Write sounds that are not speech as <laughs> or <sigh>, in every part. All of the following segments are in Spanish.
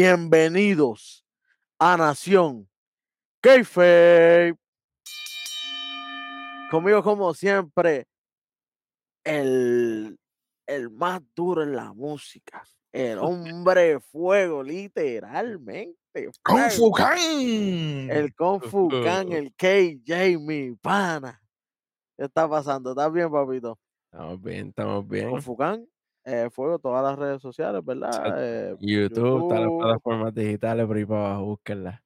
Bienvenidos a Nación Keife. Conmigo, como siempre, el, el más duro en la música. El hombre fuego, literalmente. ¡Kung. Fu Khan! El Kung Fu Khan, el KJ, mi pana. ¿Qué está pasando? ¿Estás bien, papito? Estamos bien, estamos bien. Kung Fu Khan, eh, fuego todas las redes sociales, ¿verdad? Eh, YouTube, todas las plataformas digitales por ahí para abajo, búsquenlas.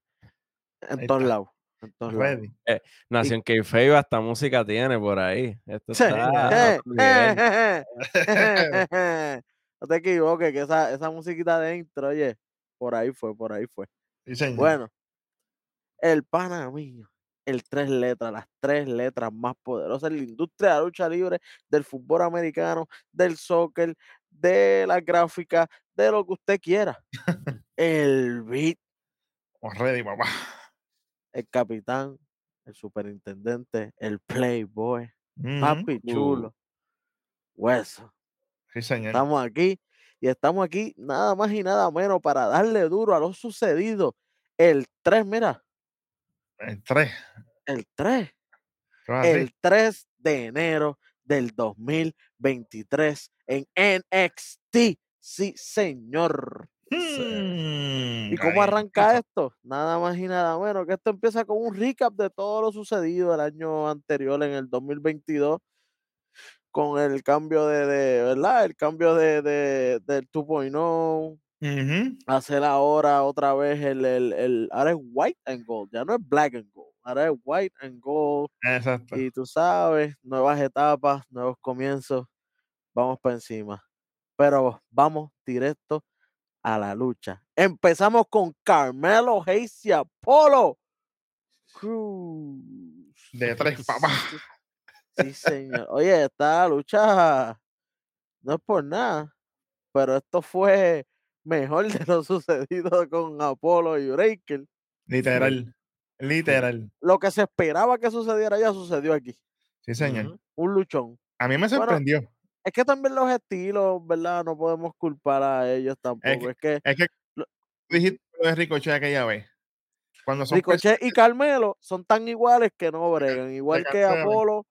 en todos lados. En todos lados. Ready. Nación Keife hasta música tiene por ahí. Esto Sí, está eh, eh, eh, eh, no te equivoques, que esa, esa musiquita de intro, oye, por ahí fue, por ahí fue. Sí, señor. Bueno, el pana mío, el tres letras, las tres letras más poderosas en la industria de la lucha libre, del fútbol americano, del soccer, de la gráfica, de lo que usted quiera. <laughs> el beat, ready, papá. el capitán, el superintendente, el playboy, papi chulo, hueso. Sí, señor. Estamos aquí y estamos aquí nada más y nada menos para darle duro a lo sucedido. El 3, mira, El 3. el 3, ¿Qué vas a el 3 de enero del 2023 en NXT. Sí, señor. ¿Y cómo arranca esto? Nada más y nada menos que esto empieza con un recap de todo lo sucedido el año anterior, en el 2022, con el cambio de, de ¿verdad? El cambio de, de, del 2.0, Hacer ahora otra vez el, el, el, ahora es white and gold, ya no es black and gold, ahora es white and gold, Exacto. y tú sabes, nuevas etapas, nuevos comienzos, vamos para encima. Pero vamos directo a la lucha. Empezamos con Carmelo Hayes y Apolo Cruz. De tres, papá. Sí, señor. Oye, esta lucha no es por nada, pero esto fue mejor de lo <laughs> sucedido con Apolo y Breaker. Literal. Literal. Lo que se esperaba que sucediera ya sucedió aquí. Sí, señor. Un luchón. A mí me Bueno, sorprendió. Es que también los estilos, ¿verdad? No podemos culpar a ellos tampoco. Es que Es que lo- dijiste lo de Ricochet aquella vez. Cuando son Ricochet y Carmelo son tan iguales que no bregan. Igual que. Apolo,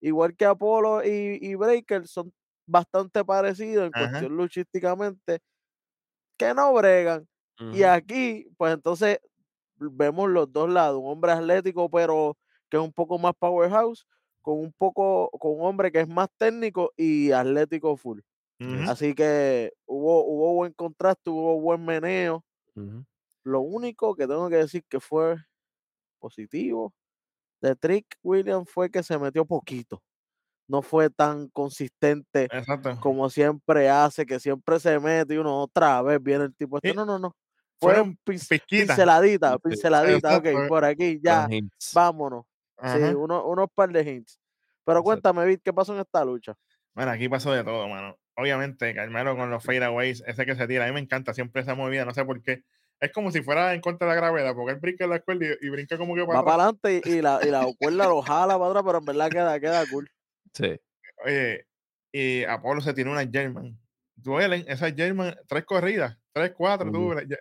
igual que Apolo y, y Breaker son bastante parecidos en Ajá. cuestión luchísticamente, que no bregan. Y aquí, pues entonces vemos los dos lados, un hombre atlético, pero que es un poco más powerhouse, con un poco, con un hombre que es más técnico y atlético full. Así que hubo, hubo buen contraste, hubo buen meneo. Lo único que tengo que decir que fue positivo de Trick Williams fue que se metió poquito. No fue tan consistente Exacto. como siempre hace, que siempre se mete y uno otra vez viene el tipo este. Sí, No, no, no. Fue fueron pin- pizquitas. pinceladita, Sí, pinceladita. Ok, por aquí, ya, vámonos. Sí, uno, unos par de hints. Pero cuéntame, Vic, ¿qué pasó en esta lucha? Bueno, aquí pasó de todo, mano. Obviamente, Carmelo con los fadeaways, ese que se tira, a mí me encanta siempre esa movida, no sé por qué. Es como si fuera en contra de la gravedad, porque él brinca en la escuela y, y brinca como que para Va atrás. para adelante y, y la, y la cuerda lo jala para atrás, pero en verdad queda, queda cool. Sí. Oye, y Apolo se tiene una German. Duelen esas German, tres corridas, tres, cuatro, tú, ya,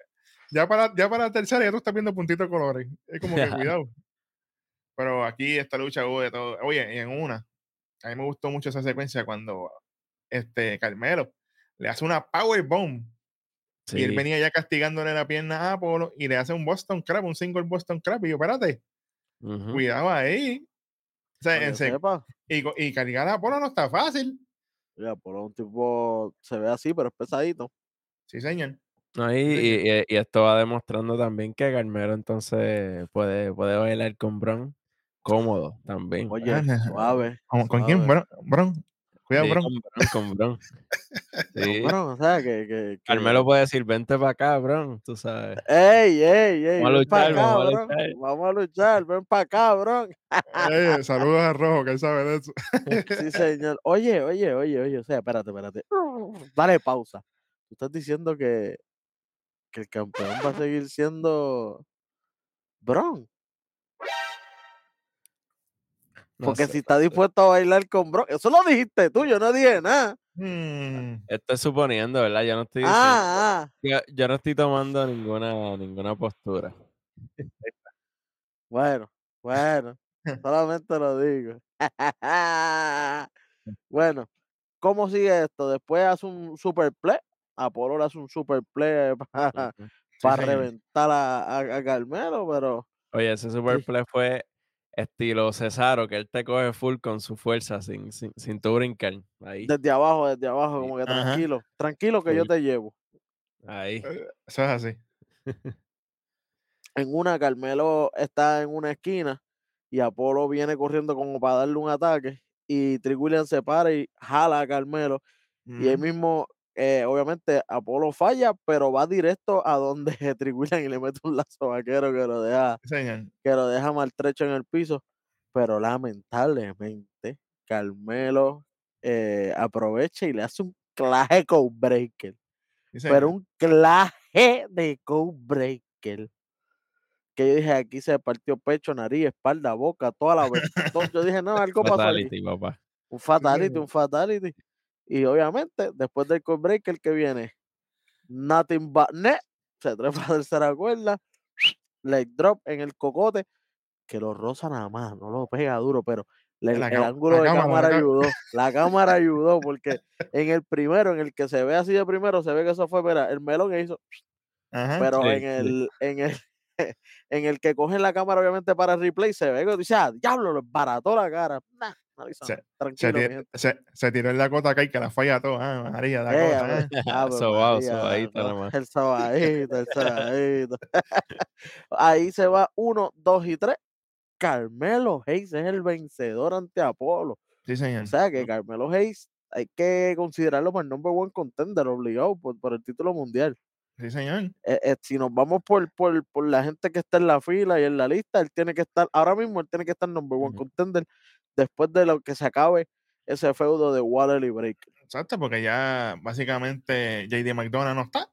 ya para, ya para la tercera ya tú estás viendo puntitos de colores. Es como que <laughs> cuidado. Pero aquí esta lucha hubo de todo. Oye, y en una, a mí me gustó mucho esa secuencia cuando este Carmelo le hace una power bomb y él venía ya castigándole la pierna a Apolo y le hace un Boston Crab, un single Boston Crab. Y yo, espérate, Ujú. cuidado ahí. O sea, Para en y, y cargar a Apolo no está fácil. Mira, por un tipo se ve así, pero es pesadito. Sí, señor. No, y, y- y- y esto va demostrando también que Carmelo entonces puede, puede bailar con Bron cómodo también. Oye, <laughs> suave. ¿Con, con quién. Bron? Bron. Cuidado, Sí, con Bron. <laughs> Sí. O sea, que. que, que- Carmelo puede decir, vente para acá, Bron, tú sabes. ¡Ey, ey, ey! Vamos a luchar, acá, vamos a bro. luchar. Vamos a luchar, ven para acá, bro. Saludos a Rojo, que él sabe de eso. <laughs> Sí, señor. Oye, oye, oye, oye. O sea, espérate, espérate. <laughs> Dale pausa. Tú estás diciendo que, que el campeón va a seguir siendo Bron. No Porque sé, si está dispuesto a bailar con Bron. Eso lo dijiste tú, yo no dije nada. Mm, Esto es suponiendo, ¿verdad? Yo no estoy diciendo. Ah, ah, Yo, yo no estoy tomando ninguna, ninguna postura. <laughs> bueno, bueno, <laughs> solamente lo digo. <laughs> bueno, ¿cómo sigue esto? Después hace un super play. Apolo le hace un super play para señor. reventar a, a- a Carmelo, pero Oye, ese super play fue estilo Cesaro, que él te coge full con su fuerza, sin, sin, sin tú brincar. Ahí, desde abajo, desde abajo, como que Ajá. tranquilo, tranquilo que yo te llevo. ahí. Eh, Eso es así. <laughs> En una, Carmelo está en una esquina y Apolo viene corriendo como para darle un ataque y Trick Williams se para y jala a Carmelo y ahí Ujú. mismo, eh, obviamente, Apolo falla, pero va directo a donde <laughs> Trick Williams y le mete un lazo vaquero que lo deja, señor. que lo deja maltrecho en el piso, pero lamentablemente Carmelo eh, aprovecha y le hace un claje code breaker, señor. pero un claje de code breaker. Que yo dije, aquí se partió pecho, nariz, espalda, boca, toda la vez. Yo dije, no, algo pasó aquí. Fatality, papá. Un fatality, <laughs> un fatality. Y obviamente, después del code breaker que viene, nothing but net, se <laughs> trepa a tercera cuerda, leg drop en el cocote, que lo roza nada más, no lo pega duro, pero le- La el ángulo la de cámara, cámara ayudó. La cámara <laughs> ayudó, porque en el primero, en el que se ve así de primero, se ve que eso fue, mira, el melón que hizo, Ajá. pero Sí, en sí. el, en el, <laughs> en el que cogen la cámara, obviamente, para el replay, se ve que dice, ah, diablo, lo barató la cara. Nah, Se-. Se, Tranquilo, mi ti- gente. se, se tiró en la cota acá y que la falla toda. Ah, María, la Eh, ah. <laughs> Sobao, nada más. El sobadito, el sobadito. <laughs> <laughs> Ahí se va uno, dos y tres. Carmelo Hayes es el vencedor ante Apolo. Sí, señor. O sea que Carmelo Hayes hay que considerarlo para el number one contender, obligado por, por el título mundial. Sí, señor. Eh, eh, si nos vamos por, por, por la gente que está en la fila y en la lista, él tiene que estar, ahora mismo él tiene que estar number one contender después de lo que se acabe ese feudo de Waller y Breaker. Exacto, porque ya básicamente JD McDonough no está.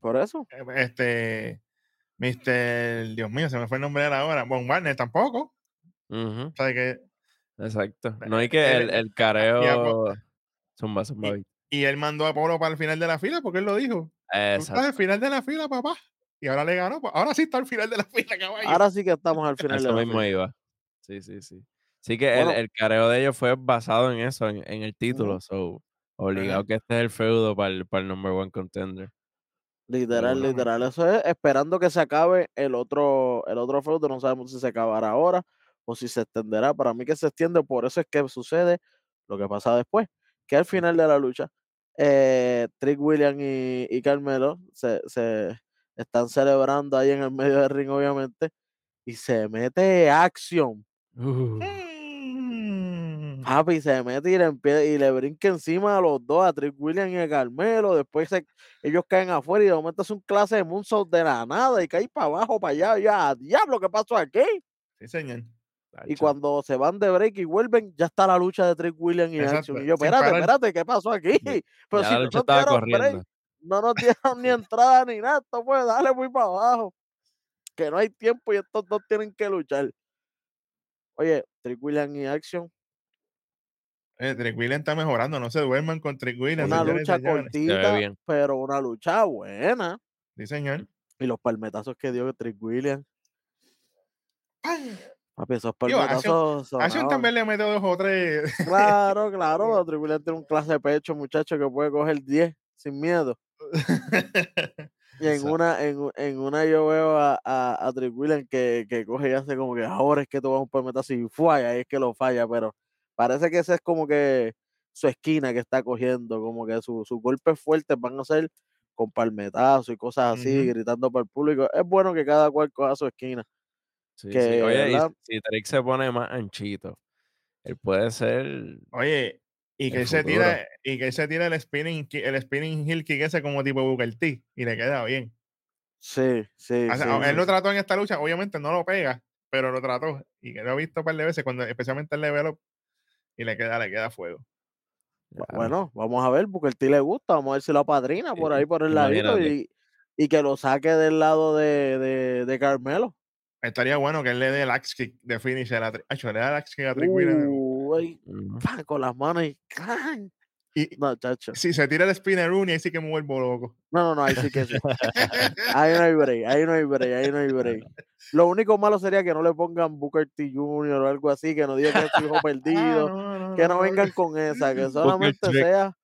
Por eso. Eh, Este, Mr. Dios mío, se me fue el nombre de la hora. Von Warner tampoco. O sea que, Exacto. No hay que el, el y a careo. Zumba, zumba. Y él mandó a Polo para el final de la fila porque él lo dijo. Tú estás al Exacto. final de la fila, papá. Y ahora le ganó. pues, Ahora sí está al final de la fila, caballo. Ahora sí que estamos al <laughs> final de Eso la mismo fila. iba. Sí, sí, sí. Sí que Bueno. el, el careo de ellos fue basado en eso, en, en el título. So, obligado que este es el feudo para el, para el number one contender. Literal, literal. Eso es esperando que se acabe el otro, el otro feudo. No sabemos si se acabará ahora o si se extenderá. Para mí que se extiende, por eso es que sucede lo que pasa después. Que al final de la lucha, eh, Trick William y, y Carmelo se, se están celebrando ahí en el medio del ring, obviamente. Y se mete acción. Uh. Papi, se mete y le, y le brinca encima a los dos, a Trick William y a Carmelo. Después se- ellos caen afuera y de momento es un clase de moonsault de la nada y cae para abajo, para allá. Ya, diablo, ¿qué pasó aquí? Sí, señor. Y cuando se van de break y vuelven, ya está la lucha de Trick William y Exacto, Action. Y yo, espérate, espérate, ¿qué pasó aquí? <laughs> Pero Ya si la no lucha nos break, no nos <laughs> dieron ni entrada ni nada, esto pues dale muy para abajo. Que no hay tiempo y estos dos tienen que luchar. Oye, Trick William y Action, Eh, Trick William está mejorando. No se duerman con Trick William. una y lucha cortita, bien. pero una lucha buena. Sí, señor. Y los palmetazos que dio Trick William. Papi, esos palmetazos sonaban. también le mete dos o tres. Claro, claro. <laughs> Trick William tiene un clase de pecho, muchacho, que puede coger 10 sin miedo. <laughs> Y en Exacto. una, en, en una yo veo a, a, a Trick William que, que coge y hace como que ahora es que tú vas a un palmetazo y fue, ahí es que lo falla, pero parece que ese es como que su esquina que está cogiendo, como que su- sus golpes fuertes van a ser con palmetazos y cosas así, gritando para el público. Es bueno que cada cual coja su esquina. Sí, sí. que, Oye, y ¿verdad? si Trick se pone más anchito, él puede ser. Oye, y que él se tira, y que él se tira el spinning, el spinning heel kick ese como tipo Booker T y le queda bien. Sí, sí, O sea, sí, él sí, lo sí. trató en esta lucha, obviamente no lo pega, pero lo trató. Y que lo he visto un par de veces, cuando, especialmente el level up, y le queda, le queda fuego. Bueno, vamos a ver, porque el ti le gusta, vamos a ver si lo apadrina por ahí por el ladito y, y que lo saque del lado de, de, de Carmelo. Estaría bueno que él le dé el axe kick de finisher a Trick. Acho, le da el axe kick a Trick. Uh, pa, con las manos y. Y No, chacho. si se tira el spinner y ahí sí que me vuelvo loco. No, no, no, ahí sí que sí. Ahí no hay break, ahí no hay break, ahí no hay break. Lo único malo sería que no le pongan Booker T Jr. o algo así, que no digan que es su hijo <laughs> Ah, perdido, no, no, que no no, vengan con esa, que solamente sea.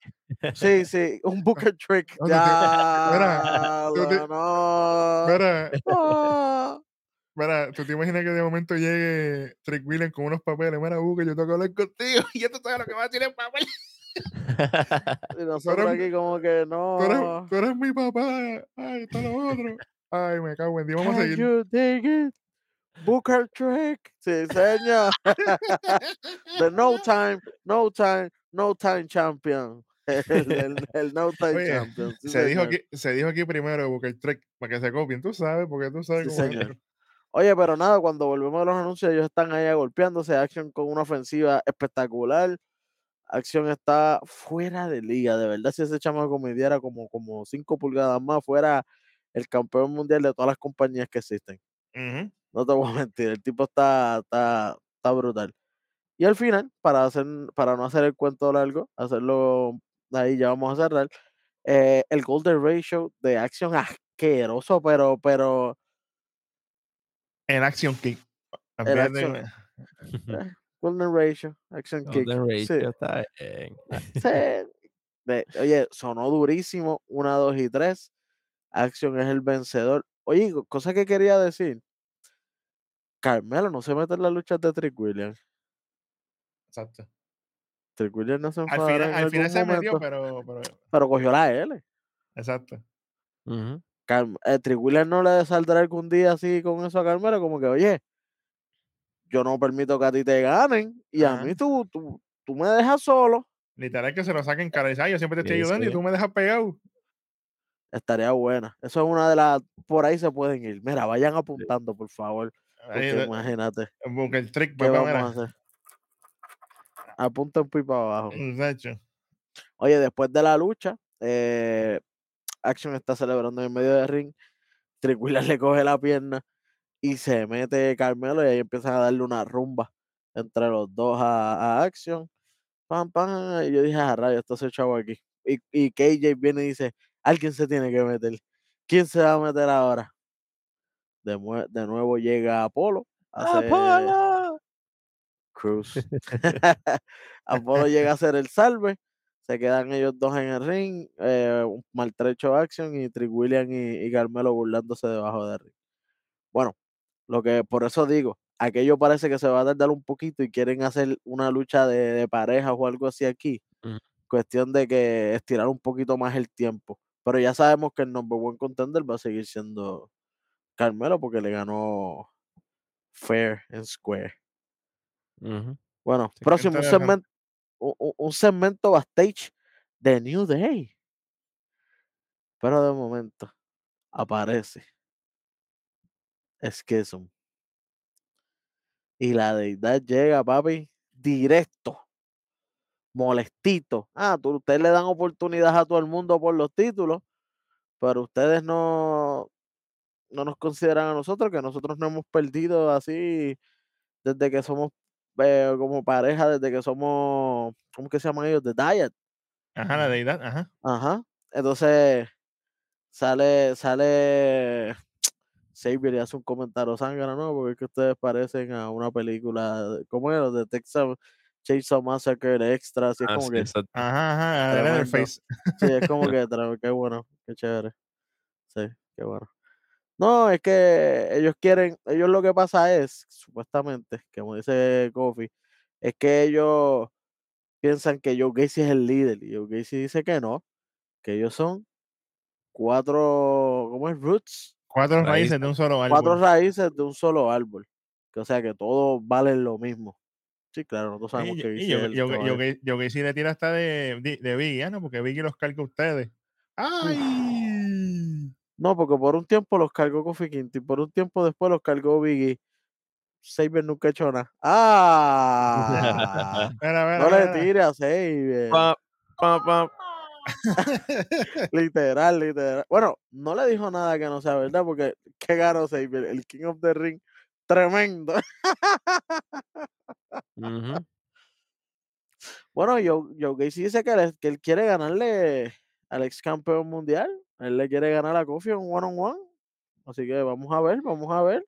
Sí, sí, un Booker Trick. <laughs> Ya, tú ti- no. Mira, mira, tú te imaginas que de momento llegue Trick William con unos papeles. Mira, Buca, yo tengo que hablar contigo. <laughs> Y tú sabes lo que va a decir el papel. Y nosotros aquí como que Tú eres, no. tú eres mi papá. Ay, está lo otro. Ay, me cago en Dios. Vamos a seguir. you dig it? Booker Trick. Sí, señor. <laughs> The No Time, No Time, No Time Champion. <laughs> El, el- el No Time Oye, Champion. sí, Se dijo, aquí, se dijo aquí primero Booker Trick para que se copien. Tú sabes, porque tú sabes Sí, cómo señor. Oye, pero nada, cuando volvemos a los anuncios, ellos están ahí golpeándose. Action con una ofensiva espectacular. Acción está fuera de liga. De verdad, si ese chamaco midiera como, como 5 pulgadas más, fuera el campeón mundial de todas las compañías que existen. No te <laughs> voy a mentir, el tipo está, está, está brutal. Y al final, para, hacer, para no hacer el cuento largo, hacerlo ahí ya vamos a cerrar. eh, el Golden Ratio de acción asqueroso, pero, pero El Action Kick. En Action- <laughs> Golden Ratio, Action Kick. Golden sí, Ratio está bien. sí. De- oye, sonó durísimo, una, dos y tres. Action es el vencedor. Oye, co- cosa que quería decir. Carmelo no se mete en las luchas de Trick Williams. Exacto. Trick Williams no se Al final, en al final se metió, pero, pero. pero cogió la L. Exacto. Ujú. Carm- eh, Trick Williams no le saldrá algún día así con eso a Carmelo, como que, oye, yo no permito que a ti te ganen y a mí tú, tú, tú me dejas solo. Literal que se lo saquen cara. y dice, "Ay, yo siempre te estoy ayudando y tú me dejas pegado. Estaría buena. Eso es una de las. Por ahí se pueden ir. Mira, vayan apuntando, por favor. Ahí, Porque imagínate, Booker Trick, ¿qué papá, vamos a hacer? Apunta un pipa abajo. Oye, después de la lucha, eh, Action está celebrando en medio del ring. Trick le coge la pierna y se mete Carmelo y ahí empiezan a darle una rumba entre los dos a, a Action. Pam, pam. Y yo dije, a rayo, esto se chavo aquí. Y, y KJ viene y dice, alguien se tiene que meter. ¿Quién se va a meter ahora? De, de nuevo llega Apolo. hace ¡Apolo! Cruz. <laughs> <laughs> Apolo llega a hacer el salve. Se quedan ellos dos en el ring. eh, un maltrecho action y Trick William y, y Carmelo burlándose debajo del ring. Bueno, lo que por eso digo, aquello parece que se va a tardar un poquito y quieren hacer una lucha de, de parejas o algo así aquí. Cuestión de que estirar un poquito más el tiempo. Pero ya sabemos que el number one contender va a seguir siendo Carmelo porque le ganó fair and square. Bueno, Sí, próximo, segmento, un- un segmento backstage de New Day. Pero de momento aparece Schism. Y la deidad llega, papi, directo, molestito. Ah, tú, ustedes le dan oportunidad a todo el mundo por los títulos, pero ustedes no, no nos consideran a nosotros, que nosotros no hemos perdido así desde que somos eh, como pareja, desde que somos, ¿cómo que se llaman ellos? The Diet. Ajá, la deidad. Ajá. Ajá. Entonces sale, sale Xavier y hace un comentario zángano, ¿no? Porque es que ustedes parecen a una película, de- ¿cómo era? De Texas Chainsaw Massacre Extra, así es Ah, como sí, que, exacto. Ajá, ajá. Leatherface. sí, es como <laughs> que, qué bueno, qué chévere. Sí, qué bueno. No, es que ellos quieren, ellos lo que pasa es, supuestamente, como dice Kofi, es que ellos piensan que Joe Gacy es el líder y Joe Gacy dice que no, que ellos son cuatro, ¿cómo es? Roots, Cuatro raíces, Raíces. de un solo árbol. cuatro raíces de un solo árbol. Que, o sea que todos valen lo mismo. Sí, claro, nosotros sabemos Y, que y Gacy yo, es el yo, que yo, vale. que- yo que sí le tira hasta de, de, de Biggie, ah, no, porque Biggie los carga a ustedes. ¡Ay! No, porque por un tiempo los cargó Kofi y por un tiempo después los cargó Biggie. Saber nunca ha hecho nada. <laughs> ¡Ah! Mira, mira, no le mira. tire a Saber. Pa, pa, pa. <laughs> literal, literal. Bueno, no le dijo nada que no sea verdad, porque qué ganó Saber, el King of the Ring. Tremendo. <laughs> Bueno, Joe, Joe Gacy dice que él, que él quiere ganarle al ex campeón mundial. Él le quiere ganar a Kofi en one on one. Así que vamos a ver, vamos a ver.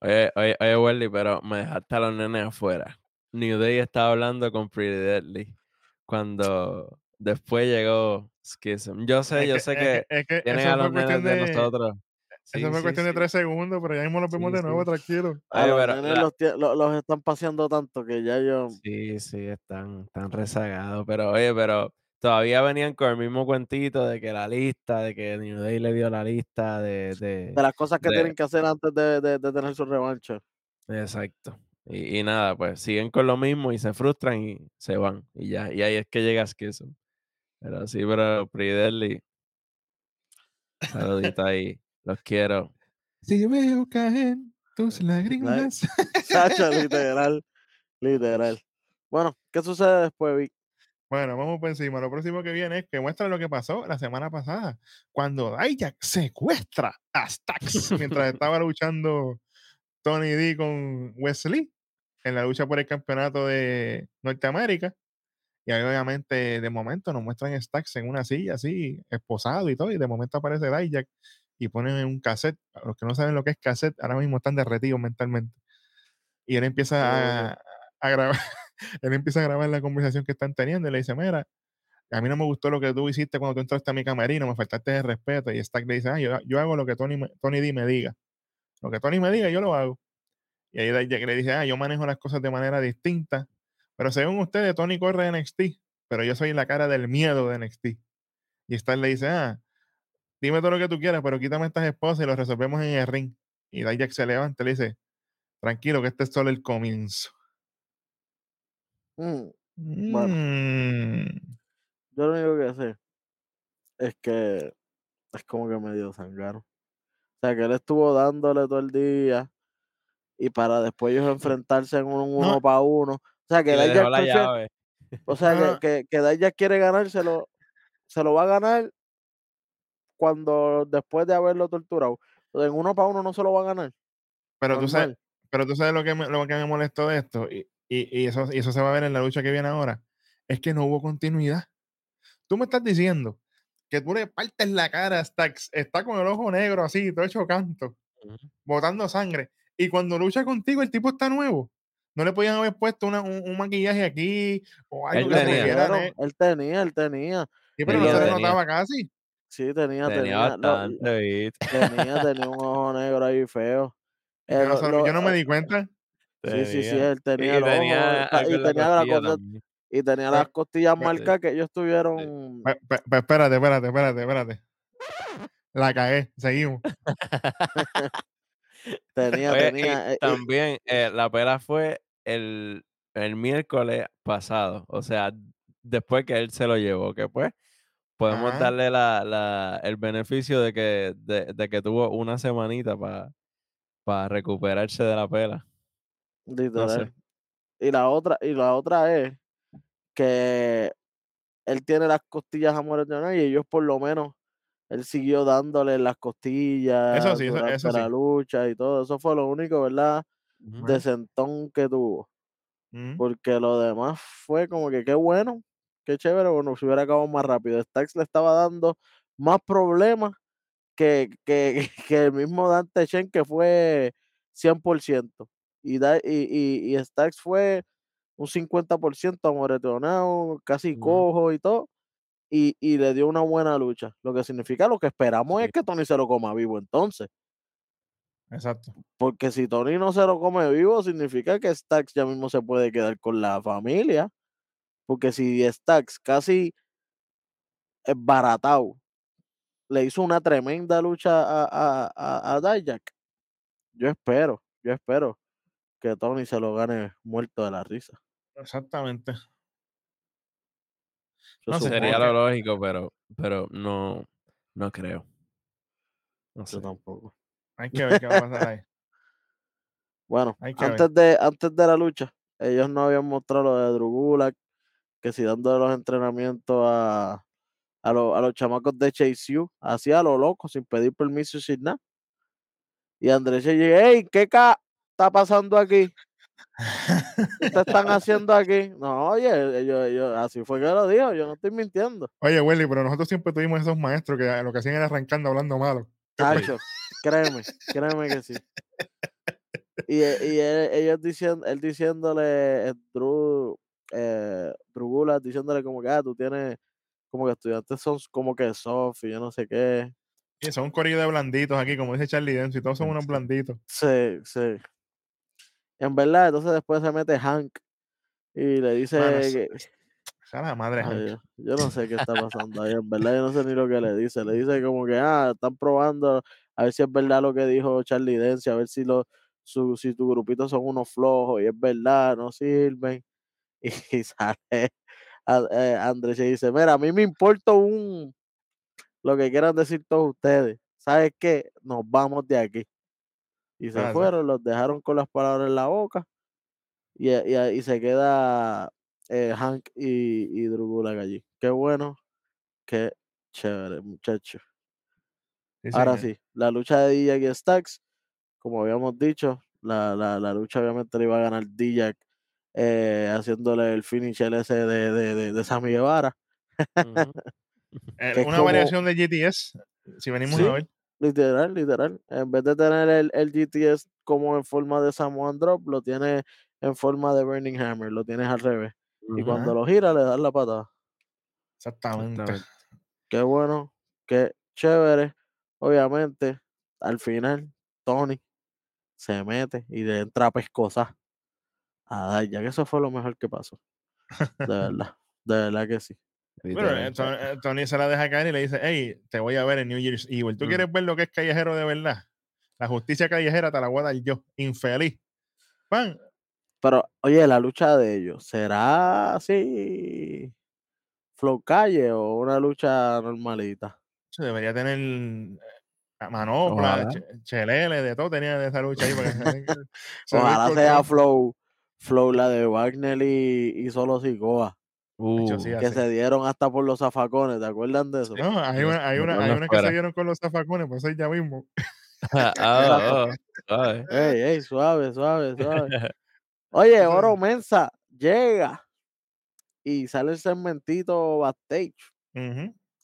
Oye, oye, oye, Welly, pero me dejaste a los nenes afuera. New Day estaba hablando con Pretty Deadly cuando después llegó Schism. Yo sé, Es yo que- sé es que es que tienen eso a los nenes de de, nosotros. eso Sí, fue sí, cuestión de sí. tres segundos, pero ya mismo los vemos Sí, de nuevo, sí. tranquilo. A Oye, los pero los, tie- lo- los están paseando tanto que ya yo. Sí, sí, están, están rezagados. Pero oye, pero todavía venían con el mismo cuentito de que la lista, de que New Day le dio la lista de, de, De las cosas que de- tienen que hacer antes de, de- de tener su revancha. Exacto. Y, y nada, pues siguen con lo mismo y se frustran y se van. Y ya, y ahí es que llega Schism. Pero sí, pero Pridelli. Saludito ahí. Los quiero. Si veo caer tus lágrimas. <laughs> Sacha, literal. Literal. Bueno, ¿qué sucede después, Vic? Bueno, vamos por encima. Lo próximo que viene es que muestra lo que pasó la semana pasada, cuando Dijak secuestra a Stax mientras <laughs> estaba luchando Tony D con Wesley en la lucha por el campeonato de Norteamérica. Y ahí obviamente de momento nos muestran Stax en una silla así, esposado y todo, y de momento aparece Dijak y ponen un cassette. Para los que no saben lo que es cassette, ahora mismo están derretidos mentalmente. Y él empieza a, a grabar, <laughs> él empieza a grabar la conversación que están teniendo y le dice, mira, a mí no me gustó lo que tú hiciste cuando tú entraste a mi camerino, me faltaste de respeto. Y Stack le dice, ah, yo, yo hago lo que Tony, Tony D me diga. Lo que Tony me diga, yo lo hago. Y ahí Dijak le dice, ah, yo manejo las cosas de manera distinta. Pero según ustedes, Tony corre de NXT, pero yo soy la cara del miedo de NXT. Y Stack le dice, ah, dime todo lo que tú quieras, pero quítame estas esposas y lo resolvemos en el ring. Y Dijak se levanta y le dice, tranquilo, que este es solo el comienzo. Mm, Bueno. Mm. yo lo único que sé es que es como que medio sangaron. O sea, que él estuvo dándole todo el día y para después ellos enfrentarse en un uno para uno. O sea, que la prefiere- llave. o sea, Ah. que, que, que quiere ganárselo, se lo va a ganar cuando después de haberlo torturado. En uno para uno no se lo va a ganar. Pero tú sabes, pero tú sabes lo que me, lo que me molestó de esto, y, y- y eso, y eso se va a ver en la lucha que viene ahora, es que no hubo continuidad. Tú me estás diciendo que tú le partes la cara a Stax, está con el ojo negro así, todo hecho canto, botando sangre, y cuando lucha contigo el tipo está nuevo. No le podían haber puesto una- un, un maquillaje aquí o algo Él que tenía. viera, Claro, ne- él tenía, él tenía. Sí, pero Él no se le tenía. notaba casi. Sí, tenía, Tenía tenía. ¿viste? tenía, <laughs> tenía un ojo negro ahí feo. Yo Eh, no, lo- yo no me eh, di cuenta. Sí, sí, sí, él tenía y el ojo, tenía y tenía la cosa- y tenía las costillas marcadas que ellos tuvieron. Espérate, espérate, espérate, espérate. La cagué, seguimos. <laughs> Tenía, Oye, y tenía. eh, y- también eh, la pela fue el, el miércoles pasado, o sea, después que él se lo llevó, que pues podemos Ajá. darle la, la- el beneficio de que, de, de que tuvo una semanita para recuperarse de la pela. No literal. sé. Y la otra, y la otra es que él tiene las costillas amoretonadas y ellos por lo menos él siguió dándole las costillas sí, eso- la sí. lucha y todo. Eso fue lo único, ¿verdad? Ujú. De sentón que tuvo. Mm. Porque lo demás fue como que qué bueno, qué chévere, bueno, se hubiera acabado más rápido. Stax le estaba dando más problemas que, que, <laughs> que el mismo Dante Chen, que fue 100%. Y, da, y, y, y Stax fue un 50% amoretonado, casi Ujú. cojo y todo. Y, y le dio una buena lucha. Lo que significa, lo que esperamos Sí. es que Tony se lo coma vivo entonces. Exacto. Porque si Tony no se lo come vivo, significa que Stax ya mismo se puede quedar con la familia. Porque si Stax casi es baratado, le hizo una tremenda lucha a, a, a, a Dijak, yo espero, yo espero que Tony se lo gane muerto de la risa. Exactamente. Yo No sé, Sería lo lógico, pero, pero no, no creo. No sé. yo tampoco. Hay que ver qué va a pasar ahí. <laughs> Bueno, ver. antes de, antes de la lucha, ellos no habían mostrado lo de Drew Gulak, que si dando los entrenamientos a, a, los- a los chamacos de Chase U, así a lo loco, sin pedir permiso y sin nada. Y Andrés llega, hey, ¿qué ca está pasando aquí? ¿Qué te están haciendo aquí? No, oye, ellos, ellos, así fue que lo dijo, yo no estoy mintiendo. Oye, Welly, pero nosotros siempre tuvimos esos maestros que lo que hacían era arrancando hablando malo. Tacho, créeme, créeme que sí. Y, y él, ellos diciendo, él diciéndole, eh, Drew, eh, Drugula, diciéndole como que, ah, tú tienes, como que estudiantes son como que soft y yo no sé qué. Y son un corillo de blanditos aquí, como dice Charlie Dance, y todos son unos blanditos. Sí, sí. En verdad, entonces después se mete Hank y le dice que, La madre Ay, yo no sé qué está pasando ahí, en verdad, yo no sé ni lo que le dice. Le dice como que, ah, están probando a ver si es verdad lo que dijo Charlie Dance, a ver si, lo, su, si tu grupito son unos flojos y es verdad, no sirven. <laughs> Y, sale eh, Andrés y dice, mira, a mí me importa un, lo que quieran decir todos ustedes. ¿Sabes qué? Nos vamos de aquí. Y se Ah, sí. fueron, los dejaron con las palabras en la boca. Y, y, y se queda eh, Hank y, y Drew Gulak allí. Qué bueno, qué chévere, muchachos. Sí, Ahora sí, la lucha de Dijak y Stacks, como habíamos dicho, la, la, la lucha obviamente le iba a ganar Dijak eh, haciéndole el finisher ese de, de, de, de Sammy Guevara. <laughs> Eh, una como- variación de GTS, si venimos Sí. a ver. Literal, literal. En vez de tener el, el GTS como en forma de Samoan Drop, lo tiene en forma de Burning Hammer, lo tienes al revés. Y cuando lo gira, le das la patada. Exactamente. Exactamente. Qué bueno, qué chévere. Obviamente, al final, Tony se mete y le entra pescosa a dar, ya que eso fue lo mejor que pasó. De <laughs> verdad, de verdad que sí. Bueno, eh, Tony, eh, Tony se la deja caer y le dice, hey, te voy a ver en New Year's Evil. ¿Tú Mm. quieres ver lo que es callejero de verdad? La justicia callejera te la voy a dar yo, infeliz. Pan, Pero, oye, la lucha de ellos, ¿será así flow calle o una lucha normalita? se debería tener eh, manopla, chelele, de todo tenía de esa lucha ahí. Para que <laughs> se- Ojalá sea flow, flow la de Wagner y, y solo Sigoa, Hecho, Uh, sí, que así. se dieron hasta por los zafacones, ¿te acuerdan de eso? No, hay una, hay una, hay una que se dieron con los zafacones, pues ahí ya mismo. <laughs> ah, <laughs> oh, suave. Ey, ey, suave, suave, suave. Oye, Oro. Mensa llega y sale el segmentito backstage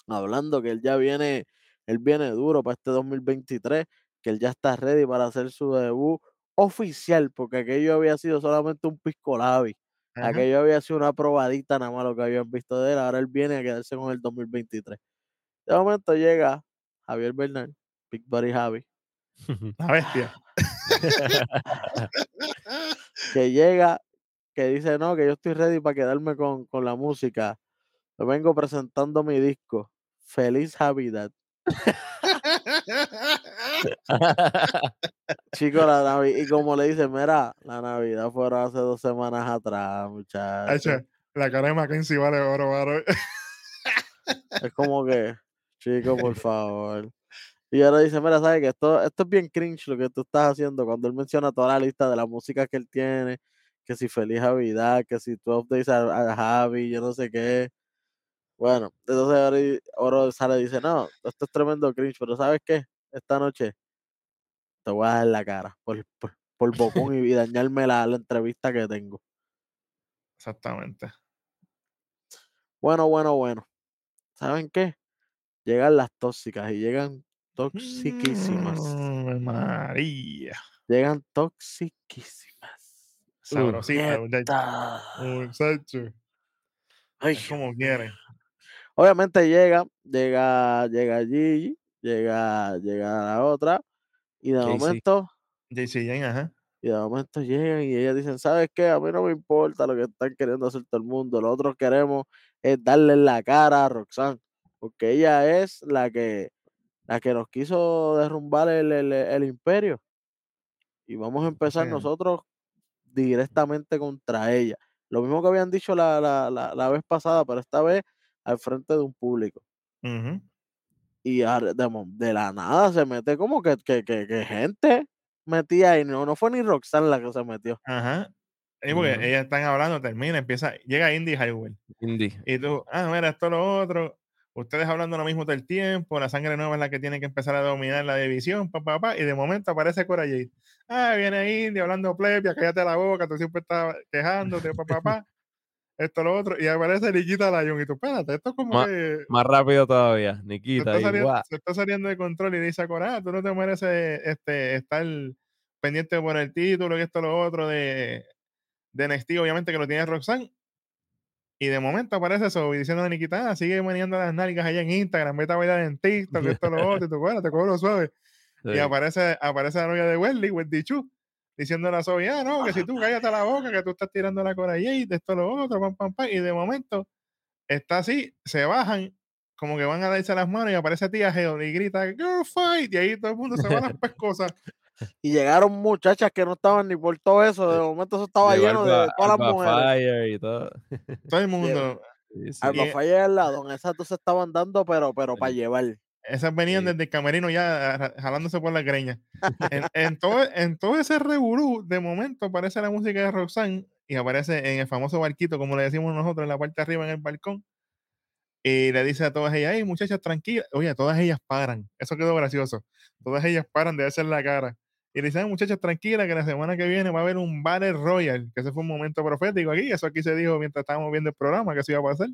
hablando que él ya viene, él viene duro para este 2023, que él ya está ready para hacer su debut oficial, porque aquello había sido solamente un piscolabi, Ajá. aquello había sido una probadita nada más lo que habían visto de él, ahora él viene a quedarse con el 2023. De momento llega Javier Bernal, Big Buddy Javi, <laughs> La bestia. <laughs> <laughs> que llega, que dice, no, que yo estoy ready para quedarme con, con la música. Yo vengo presentando mi disco. Feliz Navidad. Chico, la Navidad. Y como le dice, mira, la Navidad fue hace dos semanas atrás, muchachos. La cara de Mackenzie vale oro, oro. Es como que, chico, por favor. Y ahora dice, mira, ¿sabes que esto, esto es bien cringe lo que tú estás haciendo cuando él menciona toda la lista de la música que él tiene, que si Feliz Navidad, que si 12 Days a, a Javi, yo no sé qué. Bueno, entonces ahora Oro sale y dice, no, esto es tremendo cringe, pero ¿sabes qué? Esta noche te voy a dar la cara por, por, por bocón y, y dañarme la, la entrevista que tengo. Exactamente. Bueno, bueno, bueno. ¿Saben qué? Llegan las tóxicas y llegan toxiquísimas. Mm, María. Llegan toxiquísimas. Sabrosita, muchacho. Nieta. Muchacho. Ay, como quiere. Obviamente llega, llega, llega Gigi, llega, llega la otra, y de momento, JC Jane, ajá. y de momento llegan y ellas dicen, ¿sabes qué? A mí no me importa lo que están queriendo hacer todo el mundo, lo otro queremos es darle la cara a Roxanne, porque ella es la que, la que nos quiso derrumbar el, el- el imperio. Y vamos a empezar nosotros directamente contra ella. Lo mismo que habían dicho la, la, la, la vez pasada, pero esta vez al frente de un público. Y de, la nada se mete como que, que, que, que gente metía ahí. No, no fue ni Roxanne la que se metió. Ajá. Y porque ellas están hablando, termina, empieza, llega Indy Highway. Indie. Y tú, ah, mira, esto lo otro. Ustedes hablando lo mismo todo el tiempo, la sangre nueva es la que tiene que empezar a dominar la división, papá, papá, y de momento aparece Cora Jade. Ah, viene India hablando plebia, cállate la boca, tú siempre estás quejándote, papá, papá. <laughs> Esto, lo otro, y aparece Nikita Lyon, y tú, espérate, esto es como Ma- que Más rápido todavía, se Nikita. está, y saliendo, se está saliendo de control y dice a Cora, "Ah, tú no te mereces este, estar pendiente por el título y esto, lo otro de, de NXT, obviamente que lo tiene Roxanne. Y de momento aparece eso y diciendo a Nikita, "Ah, sigue meneando las nalgas allá en Instagram, vete a bailar en TikTok, esto, lo otro, y tú, bueno, te cojo lo suave. <laughs> Sí. Y aparece, aparece la novia de Wendy, Wendy Chu, diciendo a la Zoe, ah, no, que si tú cállate la boca, que tú estás tirando la Cora Jade, de esto, lo otro, pam, pam, pam. Y de momento está así, se bajan, como que van a darse las manos y aparece tía Geo y grita, girl fight, y ahí todo el mundo se va a las pescosas. <laughs> Y llegaron muchachas que no estaban ni por todo eso. De momento eso estaba Llegó lleno de Alba- todas las Alba mujeres. Fire y todo. Todo el <laughs> mundo. Sí, sí. Alba Y- Fire al lado, esas dos se estaban dando, pero, pero para llevar. Esas venían Sí. desde el camerino ya jalándose por la greña. En, <laughs> en todo, en todo ese revolú, de momento aparece la música de Roxanne y aparece en el famoso barquito, como le decimos nosotros, en la parte de arriba en el balcón. Y le dice a todas ellas, hey, muchachas, tranquilas. Oye, todas ellas paran. Eso quedó gracioso. Todas ellas paran de hacer la cara. Y le dicen, "Ay, muchachas, tranquilas, que la semana que viene va a haber un Battle Royal, que ese fue un momento profético aquí. Eso aquí se dijo mientras estábamos viendo el programa, que eso iba a pasar.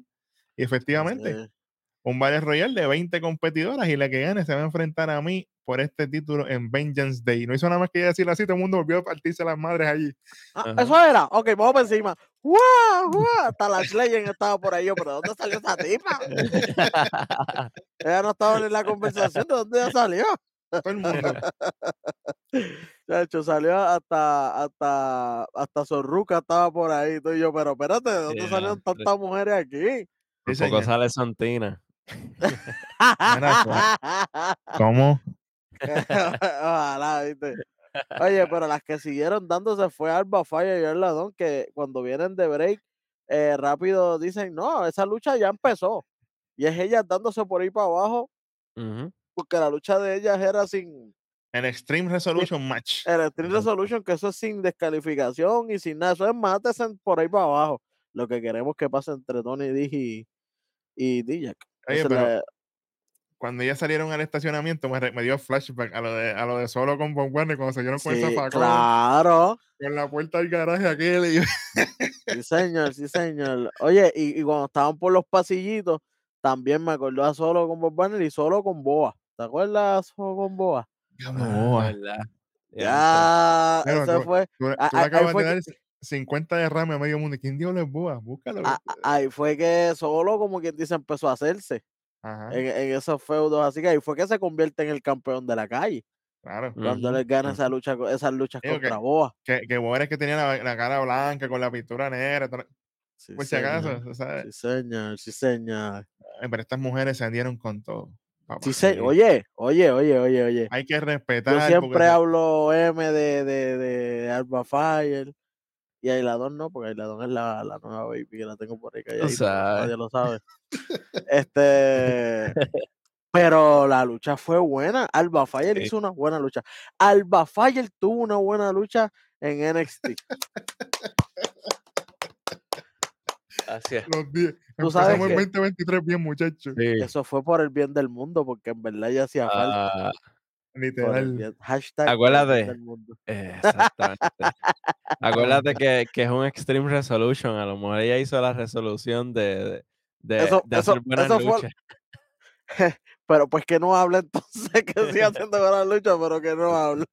Y efectivamente, un Battle Royale de 20 competidoras y la que gane se va a enfrentar a mí por este título en Vengeance Day. No hizo nada más que decirlo así, todo el mundo volvió a partirse las madres allí. Ah, eso era. Ok, vamos por encima. ¡Guau! ¡Guau! Hasta la Legend estaba por ahí. Yo, pero ¿dónde salió esa tipa? <laughs> Ella no estaba en la conversación. ¿De dónde ella salió? Todo el mundo. <laughs> De hecho, salió hasta, hasta, hasta Zorruca estaba por ahí. Tú y yo, pero espérate, ¿de dónde salieron tantas mujeres aquí? Por Sí, poco señor. sale Santina. <laughs> <laughs> ¿Cómo? Ojalá, ¿viste? Oye, pero las que siguieron dándose fue Alba Fire y Erladón, que cuando vienen de break, eh, rápido dicen, no, esa lucha ya empezó. Y es ellas dándose por ahí para abajo, Ujú. Porque la lucha de ellas era sin En Extreme Resolution Match. el Ujú. Resolution, que eso es sin descalificación y sin nada, eso es mátense por ahí para abajo. Lo que queremos que pase entre Tony D y, y Dijak. Oye, Esa es pero la- cuando ellas salieron al estacionamiento, me, dio flashback a lo de, a lo de solo con Von Warner cuando salieron con el Sí, zafacón, claro. con la puerta del garaje aquel. Y, Sí, señor, sí, señor. Oye, y, y cuando estaban por los pasillitos, también me acordó a solo con Bob Banner y solo con Boa. ¿Te acuerdas solo con Boa? Diablo, Ah, boa. verdad. Ya, Pero ese tú- fue, Tú, Ah, tú ah, acabas fue de que- dar 50 de rame a medio mundo. ¿Quién diablo es boa? Búscalo. ah, ah, ahí fue que solo, como quien dice, empezó a hacerse Ajá, en, en esos feudos. Así que ahí fue que se convierte en el campeón de la calle. claro. Cuando él gana esa lucha, esas luchas Digo que- contra Boa. Que, que boa era que tenía la, la cara blanca con la pintura negra. todo- Sí, Por si señor. acaso, ¿sabes? Sí, señor, sí, señor. Ay, Pero estas mujeres se dieron con todo. Papá. Sí, sí. Oye, oye, oye, oye, oye. Hay que respetar. Yo siempre hablo M de, de, de Alba Fire y Ailadón no, porque Ailadón es la, la nueva baby que la tengo por ahí calladita, pero sabes. nadie lo sabe. Este, pero la lucha fue buena. Alba Fire Sí. hizo una buena lucha. Alba Fire tuvo una buena lucha en NXT. <laughs> Así es. Los días. Tú sabes Empezamos el que- 2023 bien, muchachos. Sí. Eso fue por el bien del mundo, porque en verdad ya hacía falta. El Literal. bien- hashtag Acuérdate. del mundo. exactamente. <laughs> Acuérdate que, que es un Extreme Resolution. A lo mejor ella hizo la resolución de, de, Eso- de eso- hacer buenas eso fue- luchas. <laughs> Pero pues que no hable entonces, <laughs> que siga haciendo buena lucha, pero que no hable.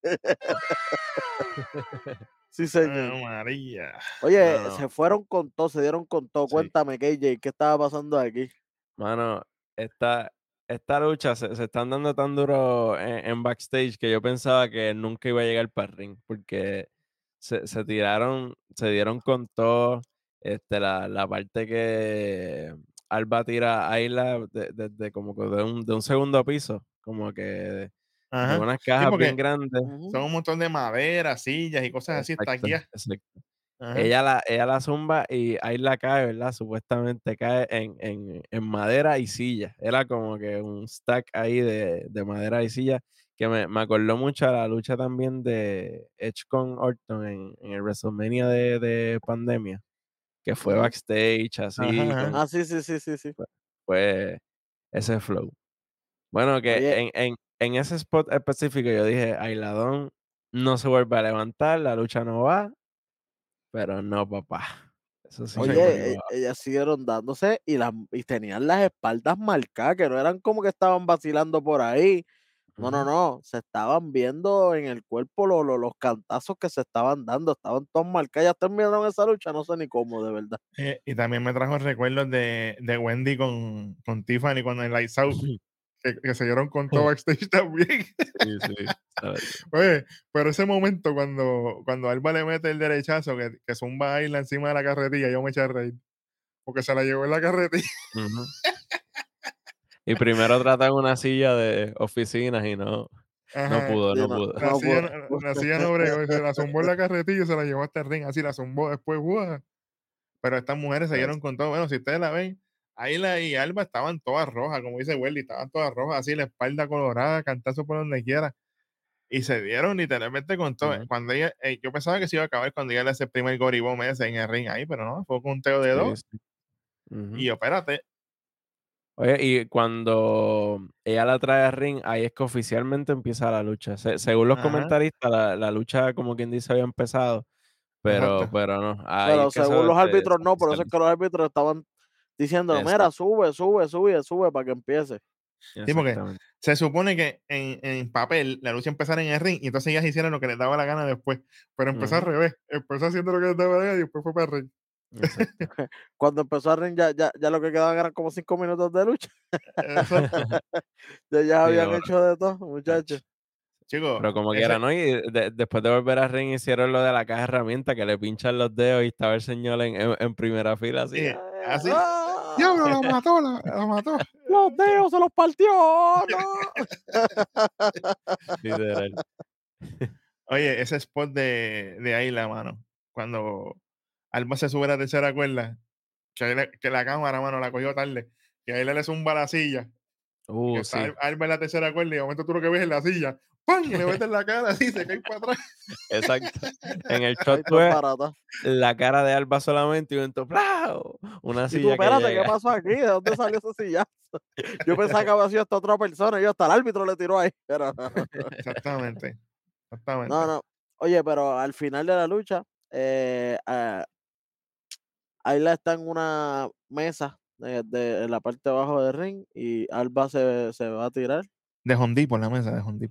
Sí, señor. Ah, María. Oye, no, no. se fueron con todo, se dieron con todo. Sí. Cuéntame, KJ, ¿qué estaba pasando aquí? Mano, esta, esta lucha se, se están dando tan duro en, en backstage que yo pensaba que nunca iba a llegar para el ring, porque se, se tiraron, se dieron con todo. Este, la, la parte que Alba tira a Isla desde de, como que de un, de un segundo piso, como que de, Ajá. unas cajas porque bien grandes. Son un montón de madera, sillas y cosas así. Está Exacto, aquí. exacto. Ella la, ella la zumba y ahí la cae, ¿verdad? Supuestamente cae en, en, en madera y silla. Era como que un stack ahí de, de madera y silla que me, me acordó mucho a la lucha también de Edge con Orton en, en el WrestleMania de, de pandemia, que fue backstage, así, Ajá, con- Ah, sí, sí, sí, sí, sí. fue, ese flow. Bueno, que Oye. en, en, en ese spot específico yo dije, Ailadón no se vuelve a levantar, la lucha no va, pero no, papá. Eso sí Oye, e- ellas siguieron dándose y, las y tenían las espaldas marcadas, que no eran como que estaban vacilando por ahí. No, no, no. Se estaban viendo en el cuerpo lo- lo- los cantazos que se estaban dando. Estaban todas marcadas. Ya terminaron esa lucha, no sé ni cómo, de verdad. Eh, y también me trajo recuerdos de, de Wendy con, con Tiffany cuando en Lights Out, que, que se dieron con todo <laughs> backstage también. Sí, sí. <laughs> Oye, pero ese momento cuando, cuando Alba le mete el derechazo, que, que zumba a Isla encima de la carretilla, yo me eché a reír. Porque se la llevó en la carretilla. Y primero tratan una silla de oficinas y no, no pudo, no no, pudo. La no silla, pudo. no- la silla no bregó, y se la zumbó en la carretilla y se la llevó hasta el ring. Así la zumbó después. ¡guau! Pero estas mujeres se dieron con todo. Bueno, si ustedes la ven, Ayla y Alba estaban todas rojas, como dice Welly, estaban todas rojas, así la espalda colorada, cantazo por donde quiera. Y se dieron literalmente con todo. Ujú. Cuando ella, eh, yo pensaba que se iba a acabar cuando ella le hace el primer goribón ese en el ring ahí, pero no, fue con un teo de Sí, dos. sí. Ujú. Y yo, espérate, Oye, y cuando ella la trae al ring, ahí es que oficialmente empieza la lucha. Se- según los Ajá. comentaristas, la, la lucha, como quien dice, había empezado, pero, Exacto. pero no. Ahí Pero se- según los árbitros, no. Por eso es que los árbitros estaban diciendo, mira, sube, sube, sube, sube para que empiece. Sí, porque- se supone que en, en papel la lucha empezara en el ring y entonces ellas hicieron lo que les daba la gana después. Pero empezó al Ujú. revés. Empezó haciendo lo que les daba la gana y después fue para el ring. <laughs> Cuando empezó a ring, ya, ya, ya lo que quedaban eran como cinco minutos de lucha. <laughs> Ya, ya habían hecho de todo, muchachos. Chicos, Pero como quiera, ¿no? Y de- después de volver al ring hicieron lo de la caja de herramientas que le pinchan los dedos y estaba el señor en, en- en primera fila así. Sí, así. ¡Ah! ¡Diablo, la <laughs> mató! La, la mató. Los dedos se los partió. ¡No! <laughs> Literal. Oye, ese spot de, de Ayla, mano. Cuando Alba se sube a la tercera cuerda, que, Ayla- que la cámara, mano, la cogió tarde. Que Ayla le zumba la silla. y Uh, sí. Al- Alba en la tercera cuerda y de momento tú lo que ves en la silla. ¡Pam! Y le metes en la cara así, se cae para atrás. Exacto. En el shot fue la cara de Alba solamente y un ¡plau! Una Y tú, silla que espérate, ¿qué pasó aquí? ¿De dónde salió ese sillazo? <laughs> Yo pensaba que había sido esta otra persona. y hasta el árbitro le tiró ahí. Pero Exactamente. Exactamente. no, no. Oye, pero al final de la lucha, eh, Ayla está en una mesa de, de- en la parte de abajo del ring y Alba se, se va a tirar. De Hondi por la mesa, de Hondi.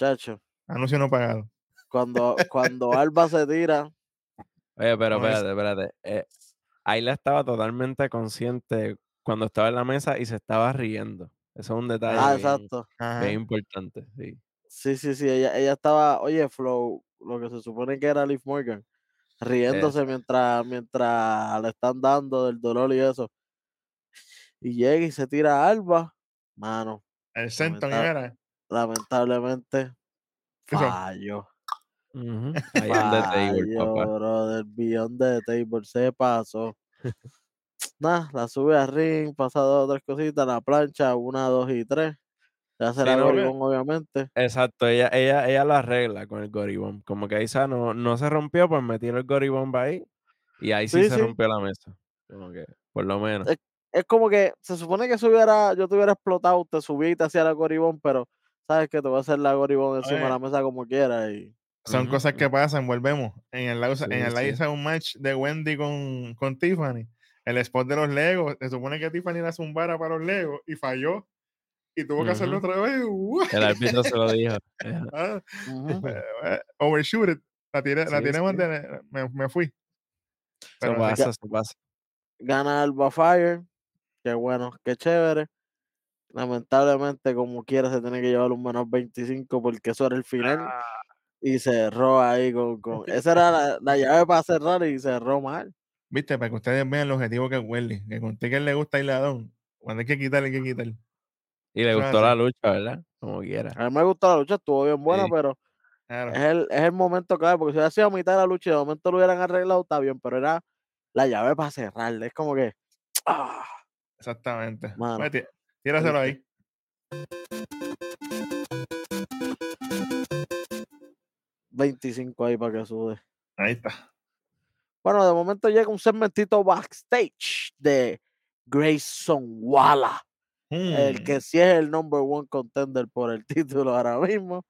Chacho, Anuncio no pagado. cuando, <laughs> cuando Alba se tira, Oye, pero No, espérate, espérate. Eh, Ayla estaba totalmente consciente cuando estaba en la mesa y se estaba riendo. Eso es un detalle ah, exacto. Bien importante. Sí. Sí, sí, sí, ella, ella estaba, oye, Flow, lo que se supone que era Liv Morgan, riéndose mientras, mientras le están dando del dolor y eso. Y llega y se tira a Alba, mano, El Senton, era. Lamentablemente falló. <laughs> The table, Falló, the table, se pasó. <laughs> Nada, la sube a ring, pasa dos o tres cositas, la plancha, una, dos y tres. Se hace Sí, no, goribón, obviamente. Exacto, ella, ella, ella lo arregla con el goribón. Como que ahí no, no se rompió, pues metieron el goribón ahí y ahí sí, Sí, se sí. rompió la mesa. Como que, por lo menos. es como que se supone que si hubiera, yo te hubiera explotado, te subí y te hacía la goribón, pero sabes que te voy a hacer la goribón encima de la mesa como quiera. Y Son cosas que pasan, volvemos. En el lado, Sí, en el sí. live un match de Wendy con, con Tiffany. El spot de los Legos. Se supone que Tiffany la zumbara para los Legos y falló. Y tuvo que hacerlo otra vez. El árbitro se lo dijo. <laughs> Ah, eh, eh, overshoot it. La tiré, la Sí, tiré más sí. de- me, me fui. Pero sí. pasa, eso pasa. gana Alba Fire, qué bueno, qué chévere. Lamentablemente, como quiera, se tiene que llevar un menos 25 porque eso era el final. Ah. Y cerró ahí con. con <laughs> esa era la, la llave para cerrar y cerró mal. Viste, para que ustedes vean el objetivo que es Welly. Que conté que le gusta Hiladón. Cuando hay que quitarle, hay que quitar. Y le gustó la lucha, ¿verdad? Como quiera. A mí me gustó la lucha, estuvo bien buena, Sí. pero Claro. es el, es el momento clave, porque si hubiera sido a mitad de la lucha y de momento lo hubieran arreglado, está bien, pero era la llave para cerrar. Es como que. ¡ah! Exactamente. Mano, tíraselo ahí. 25 ahí para que sude. Ahí está. Bueno, de momento llega un segmentito backstage de Grayson Walla el Mm. que sí es el number one contender por el <laughs> título ahora mismo.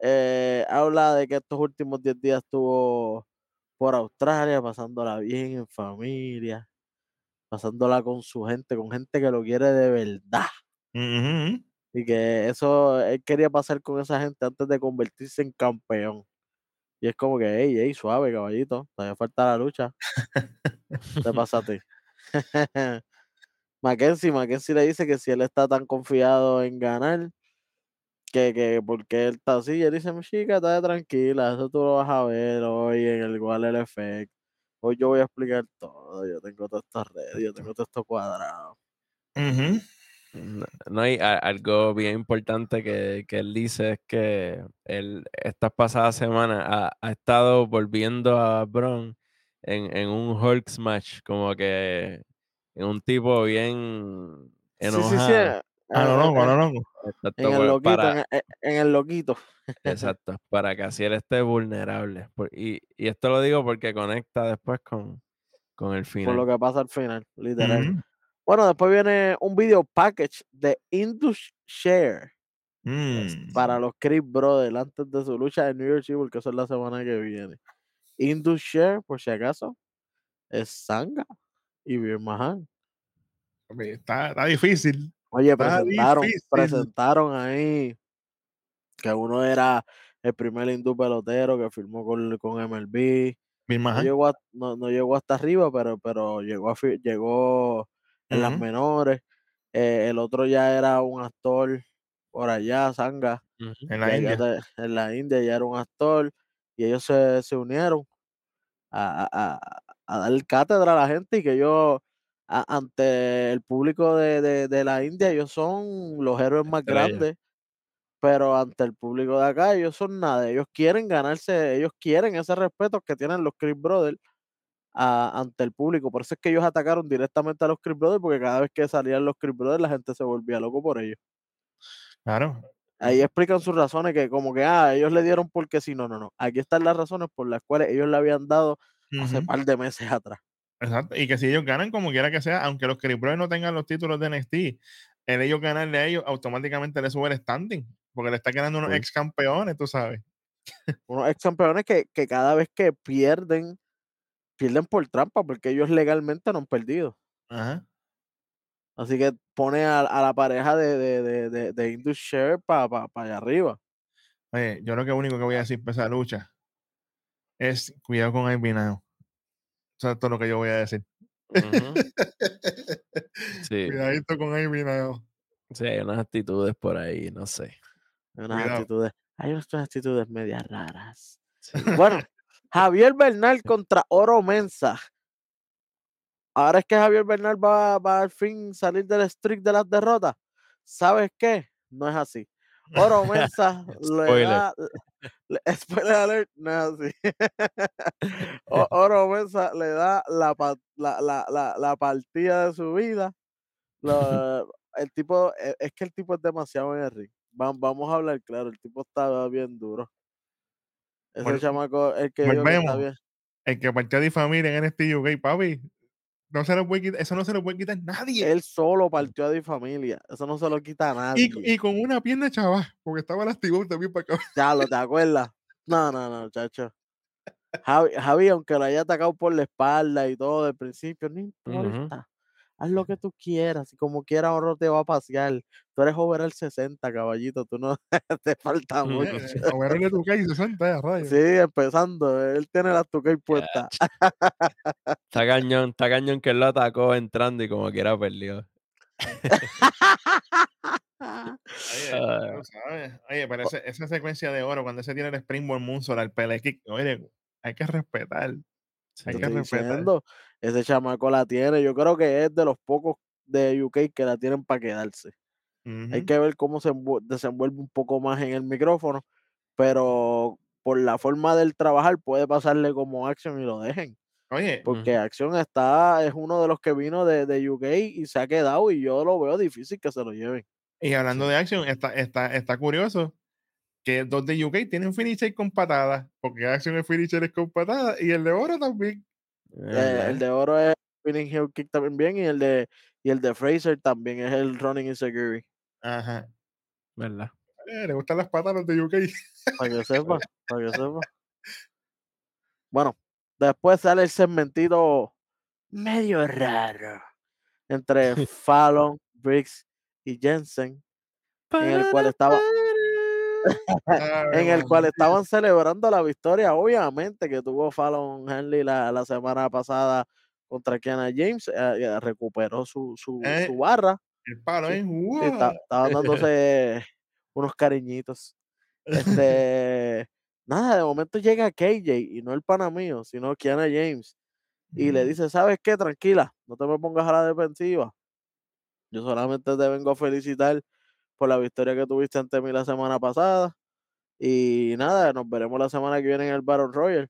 Eh, habla de que estos últimos 10 días estuvo por Australia, pasándola bien en familia, pasándola con su gente, con gente que lo quiere de verdad. Y que eso él quería pasar con esa gente antes de convertirse en campeón. Y es como que, hey, hey, suave, caballito, todavía falta la lucha. Te pasa a ti. <laughs> Mackenzie, Mackenzie le dice que si él está tan confiado en ganar, que, que porque él está así, y él dice, chica, está tranquila, eso tú lo vas a ver hoy en el igual el efecto. Hoy yo voy a explicar todo, yo tengo todas estas redes, yo tengo todo esto cuadrado. Ujú. No, no hay a- algo bien importante que, que él dice es que él estas pasadas semanas ha, ha estado volviendo a Braun en, en un Hulk smash, como que en un tipo bien Sí, sí, sí, enojado. eh, Ah, no, no, no, no. Exacto, en el pues, loquito, para, en el, en el loquito. <laughs> exacto, para que así él esté vulnerable. Por- y, y esto lo digo porque conecta después con, con el por lo final. que pasa al final, literal. Bueno, después viene un video package de Indus Share Mm. para los Chris Brothers antes de su lucha en New York City, porque eso es la semana que viene. Indus Share, por si acaso, es Sanga y Bir Mahan. Oye, Está, está difícil. Oye, presentaron, difícil. presentaron ahí que uno era el primer hindú pelotero que firmó con, con MLB. Mi No llegó, a- no, no llegó hasta arriba, pero, pero llegó, a, llegó en las menores. Eh, el otro ya era un actor por allá, Sanga. En la India. te- en la India ya era un actor. Y ellos se, se unieron a, a, a- a dar cátedra a la gente y que ellos, a- ante el público de, de- de la India, ellos son los héroes más Estrella. grandes. Pero ante el público de acá, ellos son nada. Ellos quieren ganarse, ellos quieren ese respeto que tienen los Chris Brothers a- ante el público. Por eso es que ellos atacaron directamente a los Chris Brothers, porque cada vez que salían los Chris Brothers, la gente se volvía loco por ellos. Claro. Ahí explican sus razones, que como que, ah, ellos le dieron porque sí, no, no, no. Aquí están las razones por las cuales ellos le habían dado hace Ujú. par de meses atrás. Exacto. Y que si ellos ganan, como quiera que sea, aunque los Brothers no tengan los títulos de NXT, el ellos ganarle a ellos automáticamente le sube el standing. Porque le está ganando unos Sí. ex campeones, tú sabes. Unos ex campeones que, que cada vez que pierden, pierden por trampa, porque ellos legalmente no han perdido. Ajá. Así que pone a, a la pareja de, de, de, de, de Indus Share para pa, pa allá arriba. Oye, yo lo que único que voy a decir para esa lucha es cuidado con Now. Eso es todo lo que yo voy a decir. <laughs> Sí, Cuidadito con Ivy Now. sí, hay unas actitudes por ahí, no sé. Hay <laughs> unas Cuidado. actitudes, hay unas actitudes medias raras. Sí. Bueno, Javier Bernal <laughs> contra Oro Mensa. Ahora es que Javier Bernal va, va al fin salir del streak de las derrotas. ¿Sabes qué? No es así. Oro Mensa le da. <laughs> le- Spoiler alert, no es así. Oro <laughs> Mensa le da la, la, la, la, la partida de su vida. Lo- <laughs> el tipo, e- es que el tipo es demasiado en el ring. Vam- Vamos a hablar claro, el tipo está bien duro. Ese Vol- chamaco, el que que está bien. El que partió de familia en NXT UK, papi. No se lo puede quitar, eso no se lo puede quitar nadie. Él solo partió a mi familia. Eso no se lo quita a nadie. Y, y con una pierna chava, porque estaba lastimado también para acá. Ya lo te acuerdas. No, no, no, chacho. Javi, Javi, aunque lo haya atacado por la espalda y todo del principio, no importa. Haz lo que tú quieras. Y como quiera, ahora te va a pasear. Tú eres over el 60, caballito. Tú no <laughs> te falta mucho. A ver, de tu calle 60 ya, rayos. Sí, empezando. Él tiene la tuca puesta. Está cañón, está cañón que él lo atacó entrando y como quiera perdió. Oye, <laughs> Ah. Oye, pero ese- esa secuencia de oro, cuando se tiene el Springboard Moonsault al pele kick, oye, hay que respetar. Sí. Hay que respetar. diciendo, ese chamaco la tiene. Yo creo que es de los pocos de UK que la tienen para quedarse. Hay que ver cómo se envu- desenvuelve un poco más en el micrófono, pero por la forma del trabajar puede pasarle como Action y lo dejen. Oye, Porque. Action está, es uno de los que vino de, de UK y se ha quedado y yo lo veo difícil que se lo lleven. y hablando de Action, está, está, está curioso que dos de UK tienen finisher con patadas, porque Action el finisher es con patadas y el de oro también. Eh, el de oro es spinning heel kick también bien, y el de, y el de Fraser también es el running insecurity. Ajá. ¿Verdad? Eh, le gustan las patas a los de UK. Para que sepa, para que sepa. <laughs> Bueno, después sale el segmentito medio raro entre <laughs> Fallon, Briggs y Jensen, en el cual estaba, en el cual estaban celebrando la victoria, obviamente, que tuvo Fallon Henley la, la semana pasada contra Kiana James, eh, eh, recuperó su, su, Eh, su barra, El palo, Sí, sí, ¡Wow! está- estaban dándose unos cariñitos. <laughs> Este, nada, de momento llega KJ y no el pana mío, sino Kiana James. Y le dice, ¿sabes qué? Tranquila, no te me pongas a la defensiva. Yo solamente te vengo a felicitar por la victoria que tuviste ante mí la semana pasada. Y nada, nos veremos la semana que viene en el Battle Royale.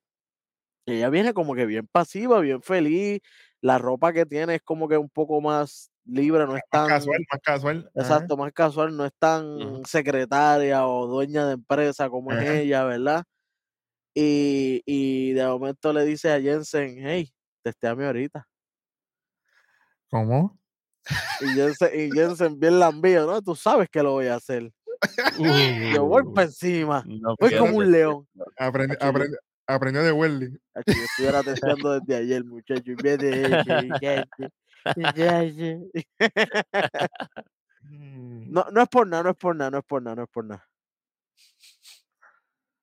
Y ella viene como que bien pasiva, bien feliz. La ropa que tiene es como que un poco más libre, no es Más tan... casual, más casual. ajá. Exacto, más casual, no es tan secretaria o dueña de empresa como es Ajá. ella, ¿verdad? Y, y de momento le dice a Jensen, hey, testeame ahorita. ¿Cómo? Y Jensen, y Jensen bien lambío, ¿no? Tú sabes que lo voy a hacer. Yo voy Uh, para encima, no voy como un león. Yo- aprendi- aprendió de Welly. Yo estuviera testeando desde ayer, muchacho. Y viene. <laughs> Mm. No, no es por nada, no es por nada, no es por nada, no es por nada.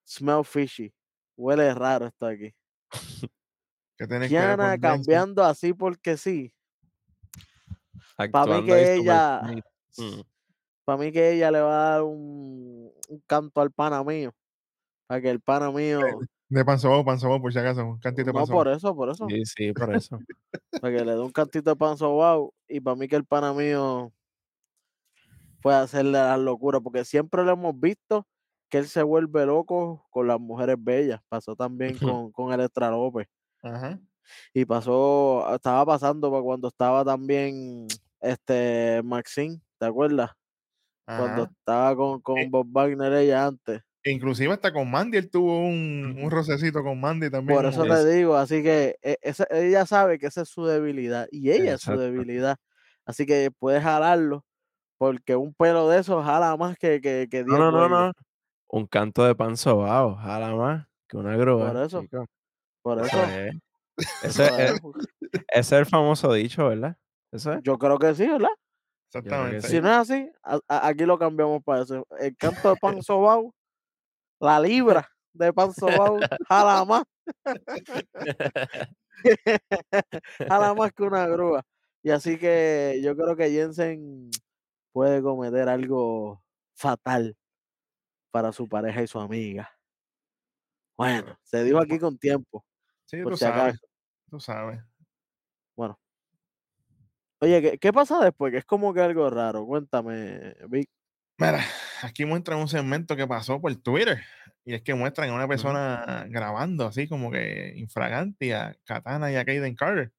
Smell fishy. Huele raro esto aquí. ¿Qué tiene que ver Kiana con Jensen? cambiando así porque sí. Para mí que super ella, sweet. Mm. para mí que ella le va a dar un, un canto al pana mío. Para que el pana mío. De Panzobao, Panzobao, por si acaso. Un cantito de No, Panzobao. por eso, por eso. Sí, sí, por eso. <laughs> Para que le dé un cantito de pan sobao. Y para mí que el pana mío puede hacerle las locuras. Porque siempre lo hemos visto que él se vuelve loco con las mujeres bellas. Pasó también <laughs> con, con Electra López. Ajá. Y pasó, estaba pasando para cuando estaba también este Maxine, ¿te acuerdas? Cuando estaba con, con Eh. Bob Wagner ella antes. Inclusive hasta con Mandy, él tuvo un, un rocecito con Mandy también. Por eso te digo, así que e- esa- ella sabe que esa es su debilidad y ella es su debilidad. Así que puedes jalarlo, porque un pelo de esos jala más que, que, que 10 No, no, no, no. Un canto de pan sobao, jala más que una grúa. Por eso, chico. Por Eso eso, es. eso <laughs> Ese, es, es. ese es el famoso dicho, ¿verdad? Eso es. yo creo que sí, ¿verdad? Exactamente. sí. Si no es así, a- a- aquí lo cambiamos para eso. El canto de pan sobao, la libra de pan sobao, jala más, <laughs> jala más que una grúa. Y así que yo creo que Jensen puede cometer algo fatal para su pareja y su amiga. Bueno, se dijo aquí con tiempo, Sí, tú si sabes. acaso. Tú sabes. Bueno. Oye, ¿qué, qué pasa después? Que es como que algo raro. Cuéntame, Vic. Mira, aquí muestran un segmento que pasó por Twitter. Y es que muestran a una persona grabando así como que infragante a Katana y a Kaden Carter.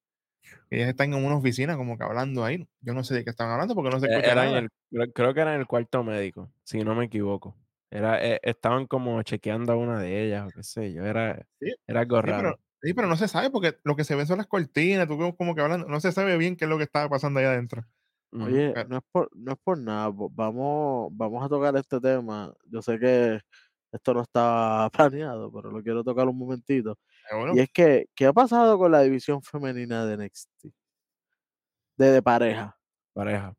Ellos están en una oficina como que hablando ahí. Yo no sé de qué están hablando porque no se Eh, escucha Era en nada. el, creo- creo que era en el cuarto médico, si no me equivoco. Era, eh, estaban como chequeando a una de ellas, o qué sé yo. Era, Sí, era algo Sí, raro. pero, sí, pero no se sabe porque lo que se ven son las cortinas, tú ves como que hablando, no se sabe bien qué es lo que estaba pasando allá adentro. Oye, Pero- no es por, no es por nada. Vamos, vamos a tocar este tema. Yo sé que esto no estaba <laughs> planeado, pero lo quiero tocar un momentito. Y es que, ¿qué ha pasado con la división femenina de NXT? De, de pareja. Pareja.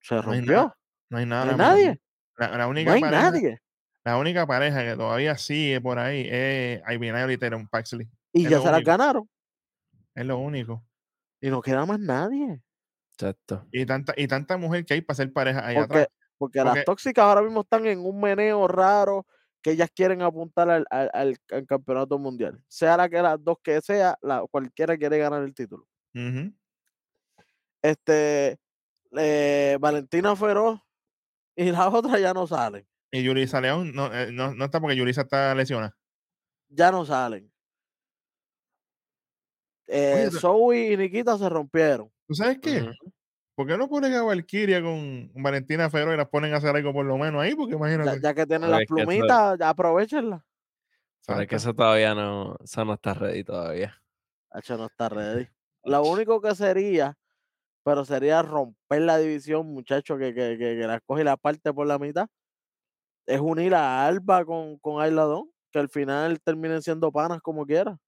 Se No hay rompió. nada, No hay No nada. hay mira. nadie. La, la No única hay pareja, nadie. la única pareja que todavía sigue por ahí es Ivy y Teron Paxley. Y es ya se las ganaron. Es lo único. Y no queda más nadie. Exacto. Y tanta, y tanta mujer que hay para ser pareja ahí Porque, atrás. porque Porque- las tóxicas ahora mismo están en un meneo raro que ellas quieren apuntar al, al- al- al campeonato mundial. Sea la que las dos que sea, la, cualquiera quiere ganar el título. Este, eh, Valentina Feroz y las <laughs> otras ya no salen. Y Yulisa León no, eh, no, no está porque Yulisa está lesionada. Ya no salen. Eh, Zoe y Nikita se rompieron. ¿Tú sabes qué? ¿Por qué no ponen a Valkyria con Valentina Ferro y las ponen a hacer algo por lo menos ahí? Porque Ya, imagínate. ya que tienen las eso- plumitas, ya aprovechenlas. Pero es que eso todavía no, eso no está ready todavía. Hacho no está ready. Lo único que sería, pero sería romper la división, muchacho, que, que, que, que la coge y la parte por la mitad. Es unir a Alba con, con Ailadón, que al final terminen siendo panas como quiera.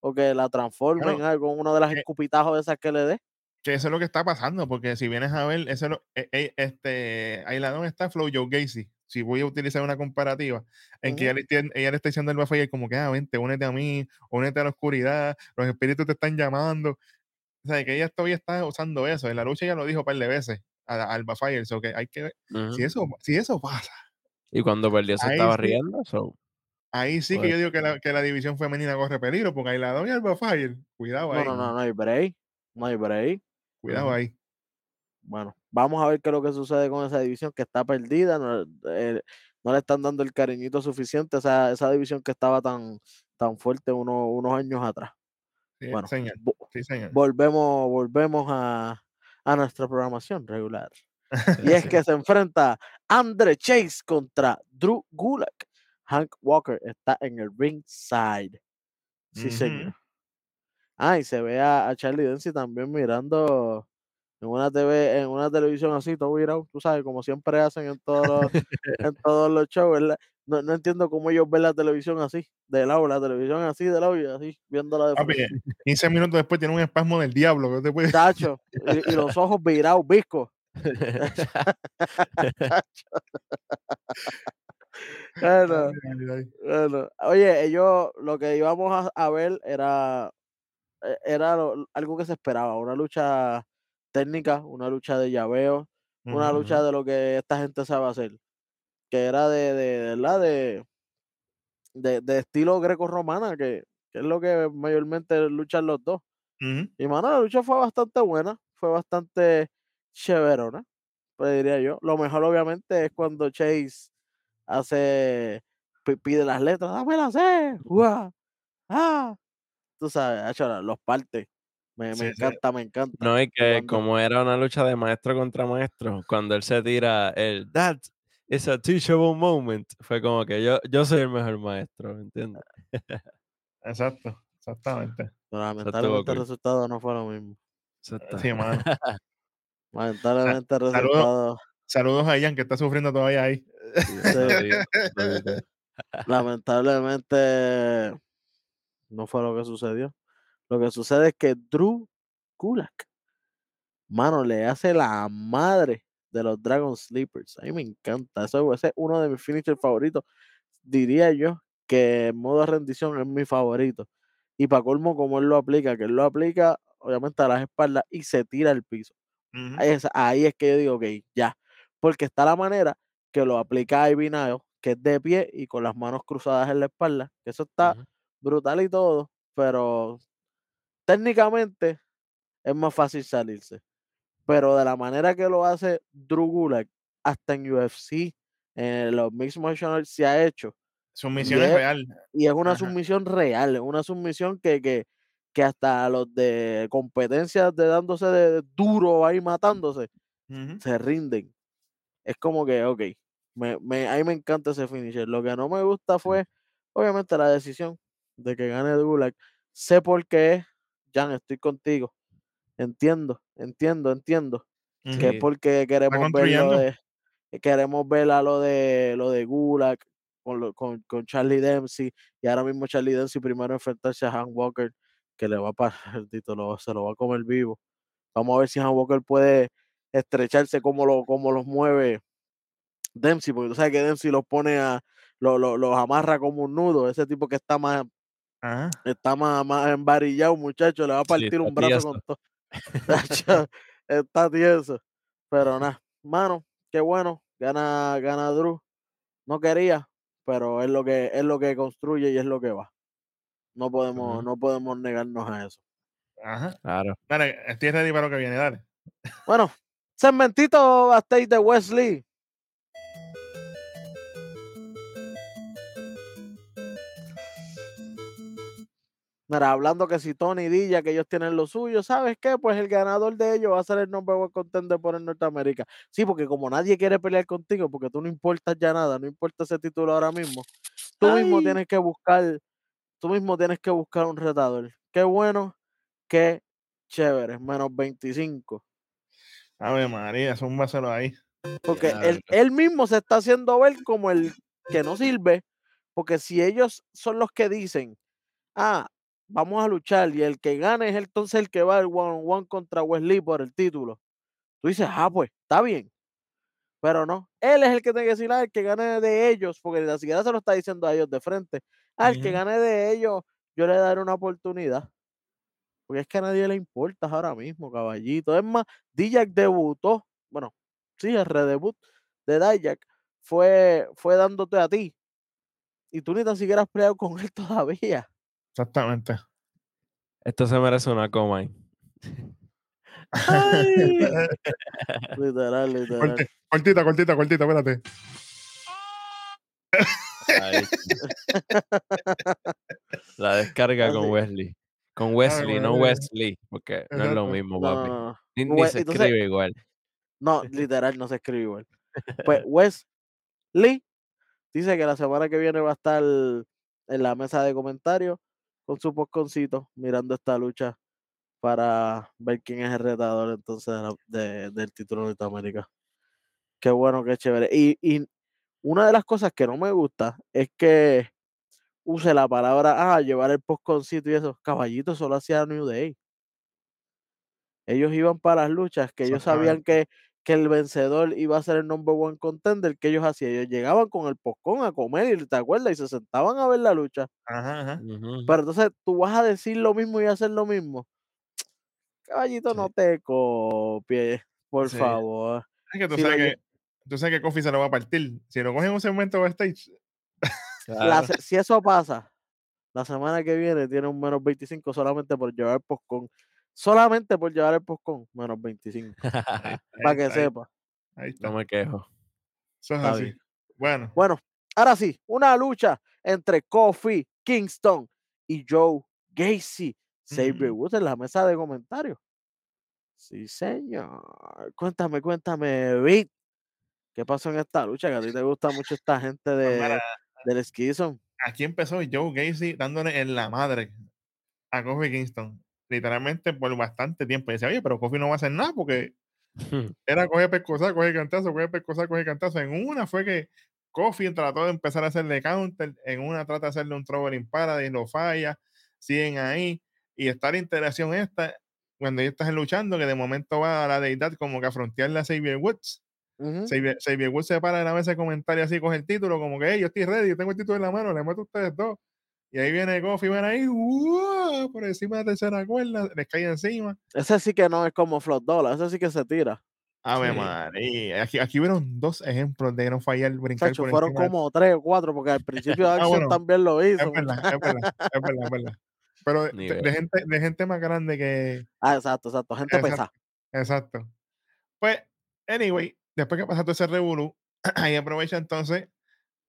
O que la transformen Bueno, algo, una de las eh, escupitajos de esas que le dé. que eso es lo que está pasando, porque si vienes a ver, eso es lo- eh, eh, este, Ailadón está Flow Joe Gacy. Si voy a utilizar una comparativa, en que Ujú. ella, le, ella le está diciendo al Bafire como que, ah, vente, únete a mí, únete a la oscuridad, los espíritus te están llamando. O sea, que ella todavía está usando eso. En la lucha ella lo dijo un par de veces al Bafire, so que hay que ver. Si Ujú. eso, si eso pasa, Y cuando perdió se Ahí estaba riendo. so, ahí sí que Pues- yo digo que la, que la división femenina corre peligro, porque Ailadón y al Bafire, cuidado No, ahí, no, no, no hay break. No hay break. cuidado ahí. Bueno, vamos a ver qué es lo que sucede con esa división que está perdida. No, eh, no le están dando el cariñito suficiente a esa, esa división que estaba tan, tan fuerte uno- unos años atrás. Sí, Bueno, señor. vo- Sí, señor. volvemos, volvemos a, a nuestra programación regular. <laughs> Y es que se enfrenta Andre Chase contra Drew Gulak. Hank Walker está en el ringside. Sí, señor. Ah, y se ve a, a Charlie Dempsey también mirando en una TV, en una televisión así, todo virado, tú sabes, como siempre hacen en todos los, en <laughs> todos los shows, ¿verdad? No, no entiendo cómo ellos ven la televisión así, de lado, la televisión así, de lado y así, viéndola de Papi, frente. 15 minutos después tiene un espasmo del diablo. ¿qué te puede- Chacho, y, y los ojos virados, viscos. <laughs> <laughs> Bueno, bueno. Oye, ellos lo que íbamos a, a ver era, e- era lo- algo que se esperaba, una lucha técnica, una lucha de llaveo, una lucha de lo que esta gente sabe hacer, que era de, de, de de, de, de estilo greco-romana, que, que es lo que mayormente luchan los dos. Y mano, la lucha fue bastante buena, fue bastante chéverona, pues diría yo. Lo mejor obviamente es cuando Chase hace, pi- pide las letras, dame las C, ¡Uah! ¡Ah! Tú sabes, los partes. Me, me Sí, sí. encanta, me encanta. No, y Y que cuando- como era una lucha de maestro contra maestro, cuando él se tira el That is a teachable moment, fue como que yo, yo soy el mejor maestro, ¿me entiendes? Exacto, exactamente. pero lamentablemente el resultado no fue lo mismo. Eso está- Sí, mano. <laughs> Lamentablemente el saludos. resultado, Saludos a Ian que está sufriendo todavía ahí. <laughs> lamentablemente no fue lo que sucedió. Lo que sucede es que Drew Gulak, mano, le hace la madre de los Dragon Sleepers. A mí me encanta. Eso, ese es uno de mis finishers favoritos. Diría yo que en modo rendición es mi favorito. Y para colmo, como él lo aplica, que él lo aplica obviamente a las espaldas y se tira al piso. Ahí es, ahí es que yo digo, ok, ya. Porque está la manera que lo aplica Ivy Nile, que es de pie y con las manos cruzadas en la espalda, que eso está brutal y todo, pero técnicamente es más fácil salirse. Pero de la manera que lo hace Drew Gulak, hasta en UFC, en los Mixed Martial se ha hecho. Su misión es es- real. Y es una Ajá. submisión real, es una submisión que, que, que hasta los de competencias de dándose de duro ahí matándose, se rinden. Es como que, ok, me, me, a mí me encanta ese finisher. Lo que no me gusta fue, obviamente, la decisión de que gane Gulak. Sé por qué Jan, estoy contigo. Entiendo, entiendo, entiendo. Que es porque queremos ver lo de, queremos ver a lo de lo de Gulak con, lo- con, con Charlie Dempsey. Y ahora mismo Charlie Dempsey primero enfrentarse a Han Walker, que le va a parar, se lo va a comer vivo. Vamos a ver si Han Walker puede estrecharse como, lo, como los mueve Dempsey, porque tú sabes que Dempsey los pone a, lo- lo- los amarra como un nudo, ese tipo que está más, Ajá. está más, más embarillado, muchacho, le va a partir un brazo tieso. con <laughs> todo. Está tieso. Pero nada, mano, qué bueno, gana, gana Drew. No quería, pero es lo que es lo que construye y es lo que va. No podemos, no podemos negarnos a eso. Ajá. Claro. Dale, estoy ready para lo que viene, dale. Bueno, segmentito backstage de Wesley. Mira, hablando que si Tony y Dilla, que ellos tienen lo suyo, ¿sabes qué? Pues el ganador de ellos va a ser el number one contender por el Norteamérica. Sí, porque como nadie quiere pelear contigo, porque tú no importas ya nada, no importa ese título ahora mismo, tú mismo tienes que buscar, tú mismo tienes que buscar un retador. Qué bueno que chévere, menos 25. Ave María, son vasos ahí. Porque él, él mismo se está haciendo ver como el que no sirve. Porque si ellos son los que dicen, ah, vamos a luchar y el que gane es entonces el que va al one on one contra Wesley por el título. Tú dices, ah, pues, está bien. Pero no, él es el que tiene que decir, ah, el que gane de ellos, porque ni siquiera se lo está diciendo a ellos de frente. Ah, el que gane de ellos, yo le daré una oportunidad. Porque es que a nadie le importa ahora mismo, caballito. Es más, Dijak debutó, bueno, sí, el redebut de Dijak fue, fue dándote a ti. Y tú ni tan siquiera has peleado con él <laughs> todavía. Exactamente. Esto se merece una coma ahí. Ay, <laughs> literal, literal. Corti- Cortita, cortita, cortita, espérate. Ahí. <laughs> La descarga con. Wesley. Con Wesley, no. Wesley, porque no es lo mismo, papi. no. Ni, ni We- se entonces- escribe igual. No, <laughs> literal, no se escribe igual. Pues <laughs> Wesley dice que la semana que viene va a estar en la mesa de comentarios con su posconcito mirando esta lucha para ver quién es el retador entonces de- del título de Norteamérica. Qué bueno, qué chévere. Y, y una de las cosas que no me gusta es que use la palabra, ah, llevar el posconcito y eso. Caballito solo hacía New Day. Ellos iban para las luchas, que ellos sabían que, que el vencedor iba a ser el number one contender, que ellos hacían. Ellos llegaban con el poscón a comer, y ¿te acuerdas? Y se sentaban a ver la lucha. Ajá, ajá. Pero entonces tú vas a decir lo mismo y hacer lo mismo. Caballito, no te copies, por Sí. favor. Es que tú sabes que tú sabes que Kofi se lo va a partir. Si lo cogen en un segmento backstage, Claro. si eso pasa, la semana que viene tiene un menos 25 solamente por llevar el postcón. Solamente por llevar el postcón, menos 25. ahí, <laughs> Para que ahí- sepa. ahí está. no me quejo. Eso es así. Bueno, Bueno, ahora sí, una lucha entre Kofi Kingston y Joe Gacy. Xavier. Woods en la mesa de comentarios. Sí, señor. Cuéntame, cuéntame, Vic. ¿Qué pasó en esta lucha? Que a ti te gusta mucho esta gente pues de, del aquí empezó Joe Gacy dándole en la madre a Kofi Kingston. Literalmente por bastante tiempo. Y decía, oye, pero Kofi no va a hacer nada porque <laughs> era coger pescosa, coger cantazo, coger pescosa, coger cantazo. En una fue que Kofi trató de empezar a hacerle counter, en una trata de hacerle un traveling paradise, lo falla, siguen ahí. Y está la interacción esta, cuando ellos están luchando, que de momento va a la deidad como que a frontearle a Xavier Woods. Ujú. Xavier, Xavier Woods se para de la mesa de comentario así, coge el título, como que, hey, yo estoy ready, yo tengo el título en la mano, le meto a ustedes dos. Y ahí viene Kofi, ven ahí, ¡uah! por encima de la tercera cuerda, les cae encima. Ese sí que no es como Flot Dollar, ese sí que se tira. Ave Sí. María. Aquí, aquí hubieron dos ejemplos de no fallar, brincar Chacho, por fueron de- como tres o cuatro, porque al principio <laughs> Action bueno, también lo hizo. Es verdad, es verdad, es verdad, es verdad. Pero <laughs> de, de gente, de gente más grande que. Ah, exacto, exacto. Gente pesada. Exacto. Pues, anyway, después que pasa todo ese revolú, <clears throat> ahí aprovecha entonces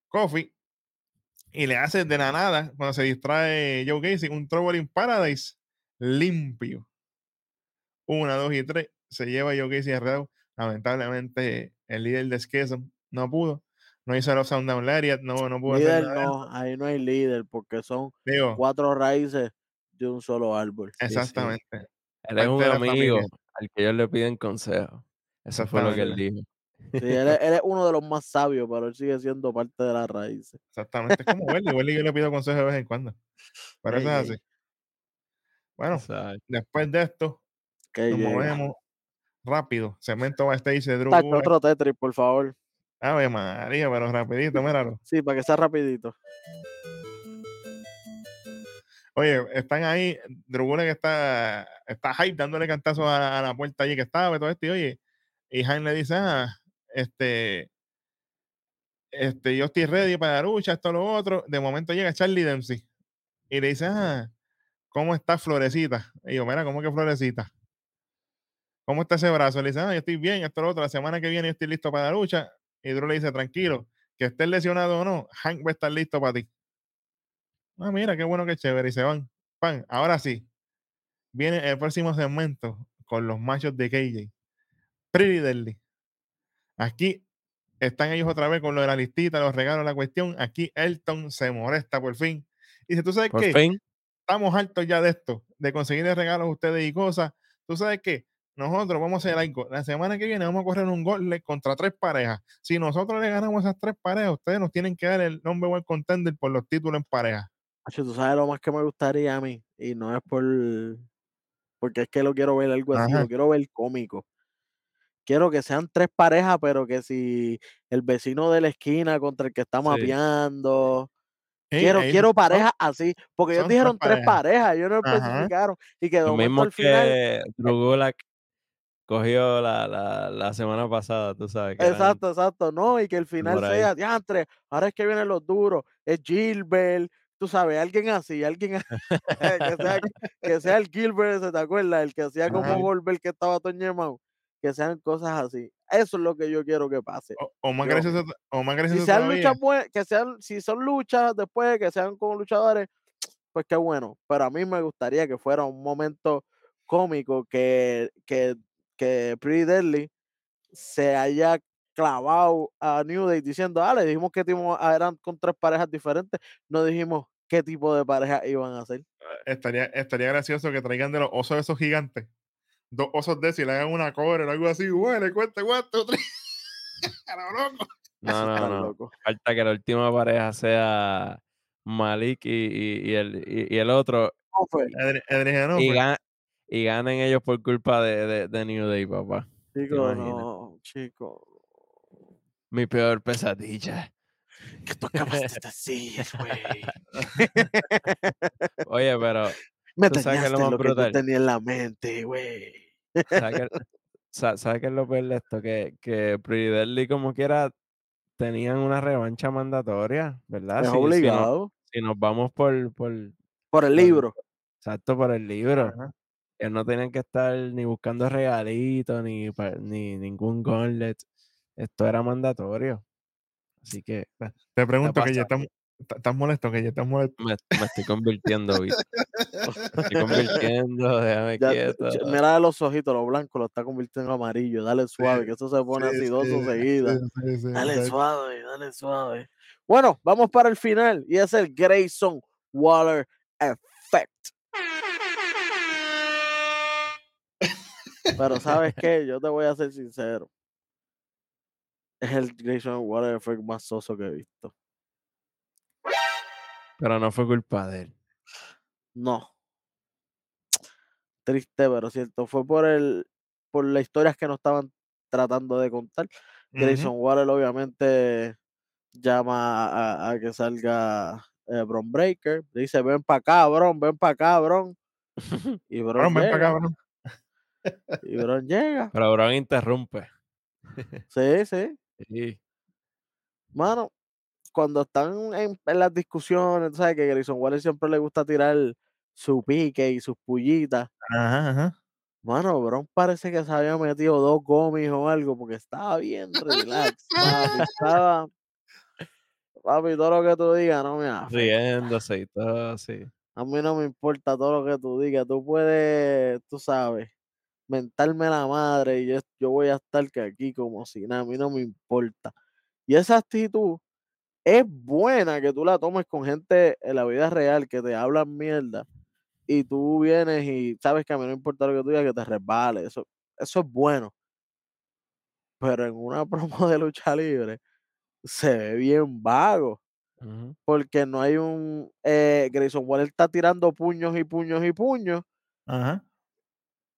Kofi y le hace de la nada, cuando se distrae Joe Gacy, un Trouble in Paradise limpio. Una, dos y tres. Se lleva Joe Gacy enredado. Lamentablemente, el líder de Skesson no pudo. No hizo los Sound Down Lariat, no, no pudo hacer Líder nada. no, ahí no hay líder, porque son Digo, cuatro raíces de un solo árbol. sí. exactamente. Él es Parte un amigo al que ellos le piden consejo. Eso fue lo que él dijo. Sí, él, es, él es uno de los más sabios, pero él sigue siendo parte de las raíces. Exactamente. Es como <laughs> Welly. Welly yo le pido consejo de vez en cuando. Pero eso es así. Bueno, Exacto. después de esto, Que nos llega. movemos rápido. Cemento backstage de Drew Tacho, Gulak. otro Tetris, por favor. Ave María, pero rapidito, míralo. <laughs> Sí, para que sea rapidito. Oye, están ahí, Drew Gulak está, está hype dándole cantazos a, a la puerta allí que estaba y todo esto. Y oye, y Jaime le dice, ah, este, este, yo estoy ready para la lucha, esto, lo otro. De momento llega Charlie Dempsey y le dice, ah, ¿cómo está Florecita? Y yo, mira, ¿cómo que Florecita? ¿Cómo está ese brazo? Le dice, ah, yo estoy bien, esto, lo otro. La semana que viene yo estoy listo para la lucha. Y Drew le dice, tranquilo, que estés lesionado o no, Hank va a estar listo para ti. Ah, mira, qué bueno, qué chévere. Y se van. Ahora sí. Viene el próximo segmento con los machos de KJ. Pretty Deadly. Aquí están ellos otra vez con lo de la listita, los regalos, la cuestión. Aquí Elton se molesta por fin. Y dice, ¿tú sabes Por qué? fin. Estamos hartos ya de esto, de conseguirle regalos a ustedes y cosas. tú sabes que nosotros vamos a hacer algo. La semana que viene vamos a correr un gol contra tres parejas. Si nosotros le ganamos esas tres parejas, ustedes nos tienen que dar el nombre buen contender por los títulos en pareja. tú sabes lo más que me gustaría a mí, y no es por porque es que lo quiero ver algo así, lo quiero ver cómico. Quiero que sean tres parejas, pero que si el vecino de la esquina contra el que está mapeando. quiero, quiero parejas así, porque ellos dijeron tres parejas, ellos no especificaron. Y que lo mismo al final, que Drugulak cogió la, la, la, semana pasada, tú sabes. exacto, exacto, no, y que el final sea, diantre, ahora es que vienen los duros, es Gilbert, tú sabes, alguien así, alguien <laughs> que, sea, que sea el Gilbert, ¿se te acuerdas? El que hacía como volver que estaba Toñemao, que sean cosas así. Eso es lo que yo quiero que pase. O, más gracioso, o más si sean luchas que sean, si son luchas después, que sean como luchadores, <tsk> pues qué bueno. Pero a mí me gustaría que fuera un momento cómico que, que que Pretty Deadly se haya clavado a New Day diciendo, ah, le dijimos que ah, eran con tres parejas diferentes, no dijimos qué tipo de pareja iban a hacer. Estaría, estaría gracioso que traigan de los osos esos gigantes, dos osos de si le hagan una cover o algo así, bueno, cuente, cuente, <laughs> No, no, no. Falta que la última pareja sea Malik y, el, y, el otro. Adriano y ganen ellos por culpa de, de, New Day, papá. Chico, no, chico. Mi peor pesadilla. Que tocabas así, güey. <laughs> Oye, pero. Me ¿tú sabes que lo más brutal? que tenía en la mente, güey. <laughs> ¿Sabes qué es lo peor de esto? Que, que Pretty como quiera tenían una revancha mandatoria, ¿verdad? Es obligado. Si, nos, vamos por, por, por el libro. Exacto, por el libro no tenían que estar ni buscando regalitos, ni, ni ningún gauntlet. Esto era mandatorio. Así que. Te pregunto que ya estás, estás molesto, que ya estás molesto. Me, estoy convirtiendo, Me estoy convirtiendo, <laughs> déjame quieto. Mira los ojitos, los blancos, lo está convirtiendo en amarillo. Dale suave, que eso se pone así dos seguidas. dale suave, dale suave. Bueno, vamos para el final y es el Grayson Waller Effect. Pero ¿sabes qué? <laughs> Yo te voy a ser sincero. Es el Grayson Water Effect más soso que he visto. Pero no fue culpa de él. No. Triste, pero cierto. Fue por el por las historias que nos estaban tratando de contar. Grayson Waller obviamente llama a, que salga eh, Bron Breaker. Dice, ven para acá, Bron, ven para acá, Bron. <laughs> Y Bron, ven para acá, Bron. Y Bron llega. Pero Bron interrumpe. <laughs> Sí, sí. Sí. Mano, cuando están en, las discusiones, sabes que Grayson Waller siempre le gusta tirar su pique y sus pullitas. Ajá, ajá. Mano, Bron parece que se había metido dos gomis o algo porque estaba bien relax. papi, <laughs> estaba. Papi, todo lo que tú digas no me afecta. Riéndose y todo así. A mí no me importa todo lo que tú digas. Tú puedes, tú sabes, mentarme la madre y yo, yo voy a estar aquí como si nada, a mí no me importa. Y esa actitud es buena que tú la tomes con gente en la vida real que te hablan mierda y tú vienes y sabes que a mí no importa lo que tú digas, que te resbale. Eso, eso es bueno. Pero en una <laughs> promo de lucha libre se ve bien vago. Porque no hay un. Eh, Grayson Waller está tirando puños y puños y puños.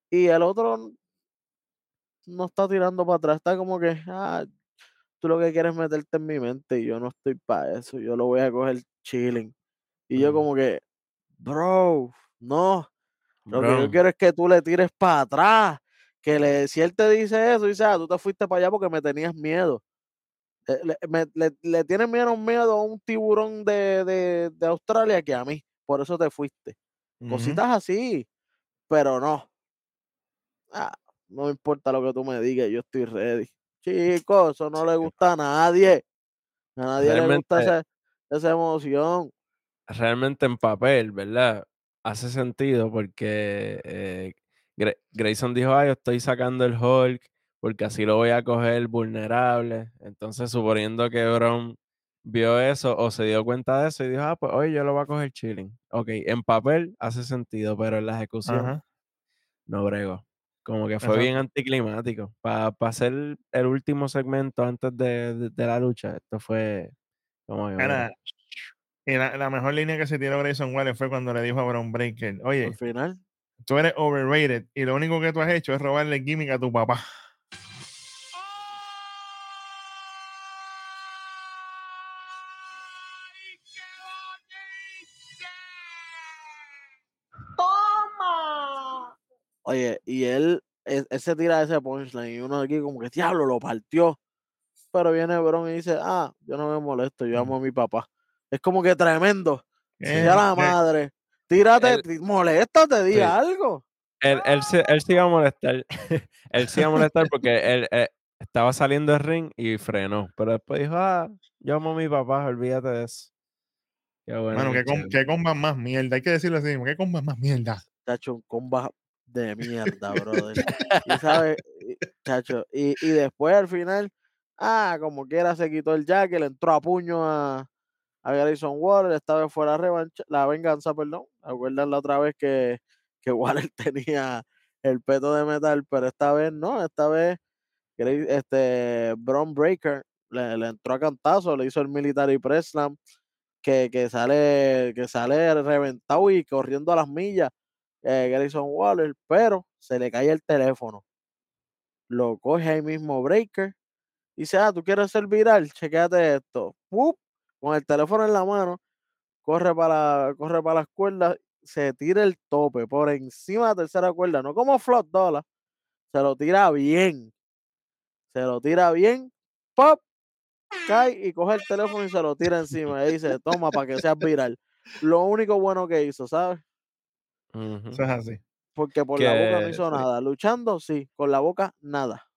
Y el otro no está tirando para atrás, está como que, ah, tú lo que quieres es meterte en mi mente y yo no estoy para eso, yo lo voy a coger chilling. Y yo como que, bro, no, lo que yo quiero es que tú le tires para atrás, que le, si él te dice eso, dice, ah, tú te fuiste para allá porque me tenías miedo. Eh, le, tienes miedo, miedo a un tiburón de, Australia que a mí, por eso te fuiste. Cositas así, pero no, Ah, no importa lo que tú me digas, yo estoy ready. Chicos, eso no le gusta a nadie. A nadie le gusta esa, emoción. Realmente en papel, ¿verdad? Hace sentido porque eh, Grayson dijo, ay, yo estoy sacando el Hulk porque así lo voy a coger vulnerable. Entonces, suponiendo que Bron vio eso o se dio cuenta de eso y dijo, ah, pues hoy yo lo voy a coger chilling. Ok, en papel hace sentido, pero en la ejecución no brego. Como que fue bien anticlimático. Para hacer el último segmento antes de, de, la lucha, esto fue como que. y la, la, mejor línea que se tiró Grayson Waller fue cuando le dijo a Brown Breaker: Oye, al final, tú eres overrated y lo único que tú has hecho es robarle gimmick a tu papá. Oye, y él, e, ese tira ese punchline y uno de aquí como que, diablo, lo partió. Pero viene Bron y dice, ah, yo no me molesto, yo amo a mi papá. Es como que tremendo. Eh, a la madre. Tírate, moléstate, di algo. Él, él, se, él iba a molestar. <laughs> él se iba a molestar <laughs> porque él, eh, estaba saliendo del ring y frenó. Pero después dijo, ah, yo amo a mi papá, olvídate de eso. Qué bueno. qué, qué comba más mierda. Hay que decirlo así, qué comba más mierda. Un comba de mierda, brother. y sabes, chacho, y, y, después al final, ah, como quiera se quitó el jacket, le entró a puño a, a Garrison Waller, esta vez fue la revancha, la venganza, perdón. ¿Acuerdan la otra vez que, que <laughs> Waller tenía el peto de metal? Pero esta vez no, esta vez este Breaker le, le entró a cantazo, le hizo el military press que, que sale, que sale reventado y corriendo a las millas eh, Grayson Waller, pero se le cae el teléfono. Lo coge ahí mismo Breaker. Y dice, ah, tú quieres ser viral, chequéate esto. Con el teléfono en la mano, corre para, corre para las cuerdas, se tira el tope por encima de la tercera cuerda, no como Flot Dollar, se lo tira bien. Se lo tira bien, pop, cae y coge el teléfono y se lo tira encima. Y dice, toma para que seas viral. Lo único bueno que hizo, ¿sabes? Eso es así. Porque por la boca no hizo nada. Luchando, sí. Con la boca, nada.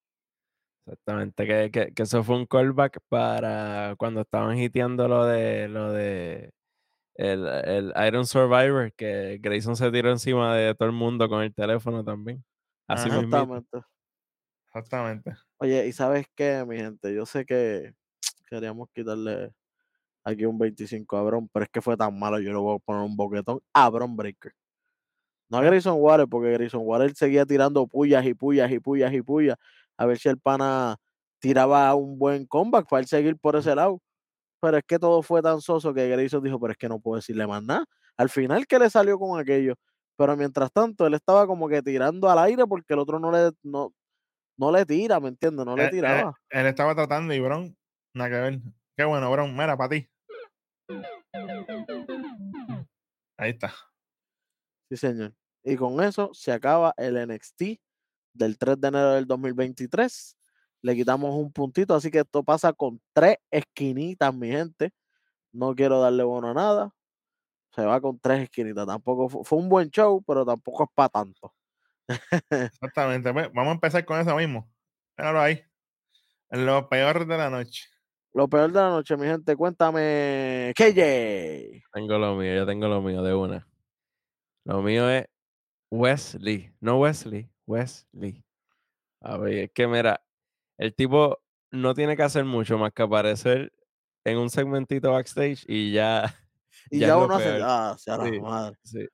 Exactamente, que, que, que, eso fue un callback para cuando estaban hiteando lo de lo de el, el, Iron Survivor, que Grayson se tiró encima de todo el mundo con el teléfono también. Así Exactamente. Exactamente. Oye, ¿y sabes qué, mi gente? Yo sé que <tsk> queríamos quitarle aquí un 25 a Bron, pero es que fue tan malo, yo le voy a poner un boquetón a Bron Breaker. No a Grayson Water, porque Grayson Water seguía tirando pullas y pullas y pullas y pullas. A ver si el pana tiraba un buen comeback para él seguir por ese lado. Pero es que todo fue tan soso que Grayson dijo, pero es que no puedo decirle más nada. Al final que le salió con aquello. Pero mientras tanto, él estaba como que tirando al aire porque el otro no le, no, no le tira, ¿me entiendes? No le eh, eh, tiraba. Él, estaba tratando y Bron, nada que ver. Qué bueno, Bron, mira, para ti. Ahí está. Sí, señor. Y con eso se acaba el NXT del 3 de enero del 2023. Le quitamos un puntito, así que esto pasa con tres esquinitas, mi gente. No quiero darle bono a nada. Se va con tres esquinitas. Tampoco fue, un buen show, pero tampoco es para tanto. <laughs> Exactamente. Vamos a empezar con eso mismo. Míralo ahí. Lo peor de la noche. Lo peor de la noche, mi gente. Cuéntame, KJ. Tengo lo mío, yo tengo lo mío de una. Lo mío es Wesley, no Wesley, Wesley. A ver, es que mira, el tipo no tiene que hacer mucho más que aparecer en un segmentito backstage y ya. <laughs> Y ya, uno hace. Ah, sea la madre. Sí.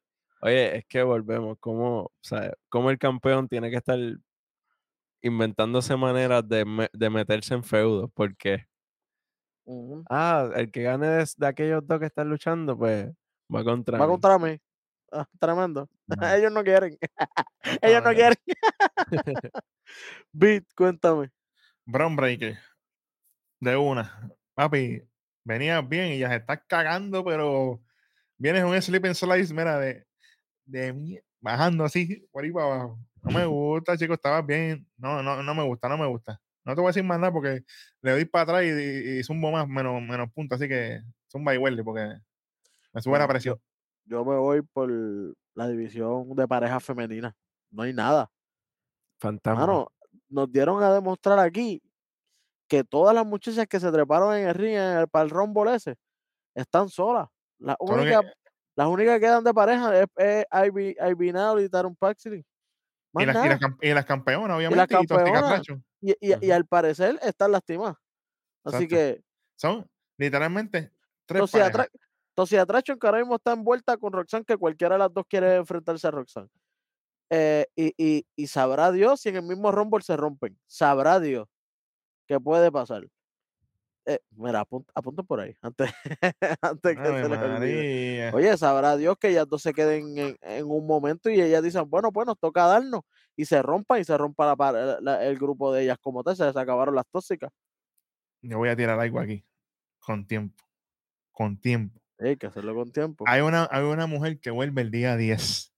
Oye, es que volvemos, como, o sea, como el campeón tiene que estar inventándose maneras de, de meterse en feudos, porque. Ah, el que gane de, de, aquellos dos que están luchando, pues va contra Va contra mí. Ah, tremendo. <laughs> Ellos no quieren. <laughs> Ellos no quieren. <laughs> Beat, cuéntame. Brown Breaker. De una. Papi, venías bien y ya se estás cagando, pero vienes un sleeping slice, mira, de, de bajando así, por ahí para abajo. No me gusta, chicos, estabas bien. No, no, no me gusta, no me gusta. No te voy a decir más nada porque le doy para atrás y, y, zumbo más, menos, menos puntos, así que zumba igual porque me sube la presión yo me voy por la división de pareja femenina. No hay nada. Fantasma. nos dieron a demostrar aquí que todas las muchachas que se treparon en el ring en el, rombo ese están solas. Las únicas las únicas que quedan de pareja es, es Ivy, Ivy y Taron Paxley. Y, y, las campeonas, obviamente. Y, y, y, al parecer están lastimadas. Así que. Son literalmente tres parejas. Entonces, Atraction que ahora mismo está envuelta con Roxanne, que cualquiera de las dos quiere enfrentarse a Roxanne. eh, y, y, y sabrá Dios si en el mismo Rumble se rompen. Sabrá Dios qué puede pasar. Eh, mira, apunta, apunta por ahí, antes, <laughs> antes que se les olvide. Oye, sabrá Dios que ellas dos se queden en, en un momento y ellas dicen, bueno, pues nos toca darnos. Y se rompan y se rompa la, par- la- el grupo de ellas como tal, se les acabaron las tóxicas. Yo voy a tirar algo aquí. Con tiempo. Con tiempo. Hay que hacerlo con tiempo. Hay una, hay una mujer que vuelve el día 10.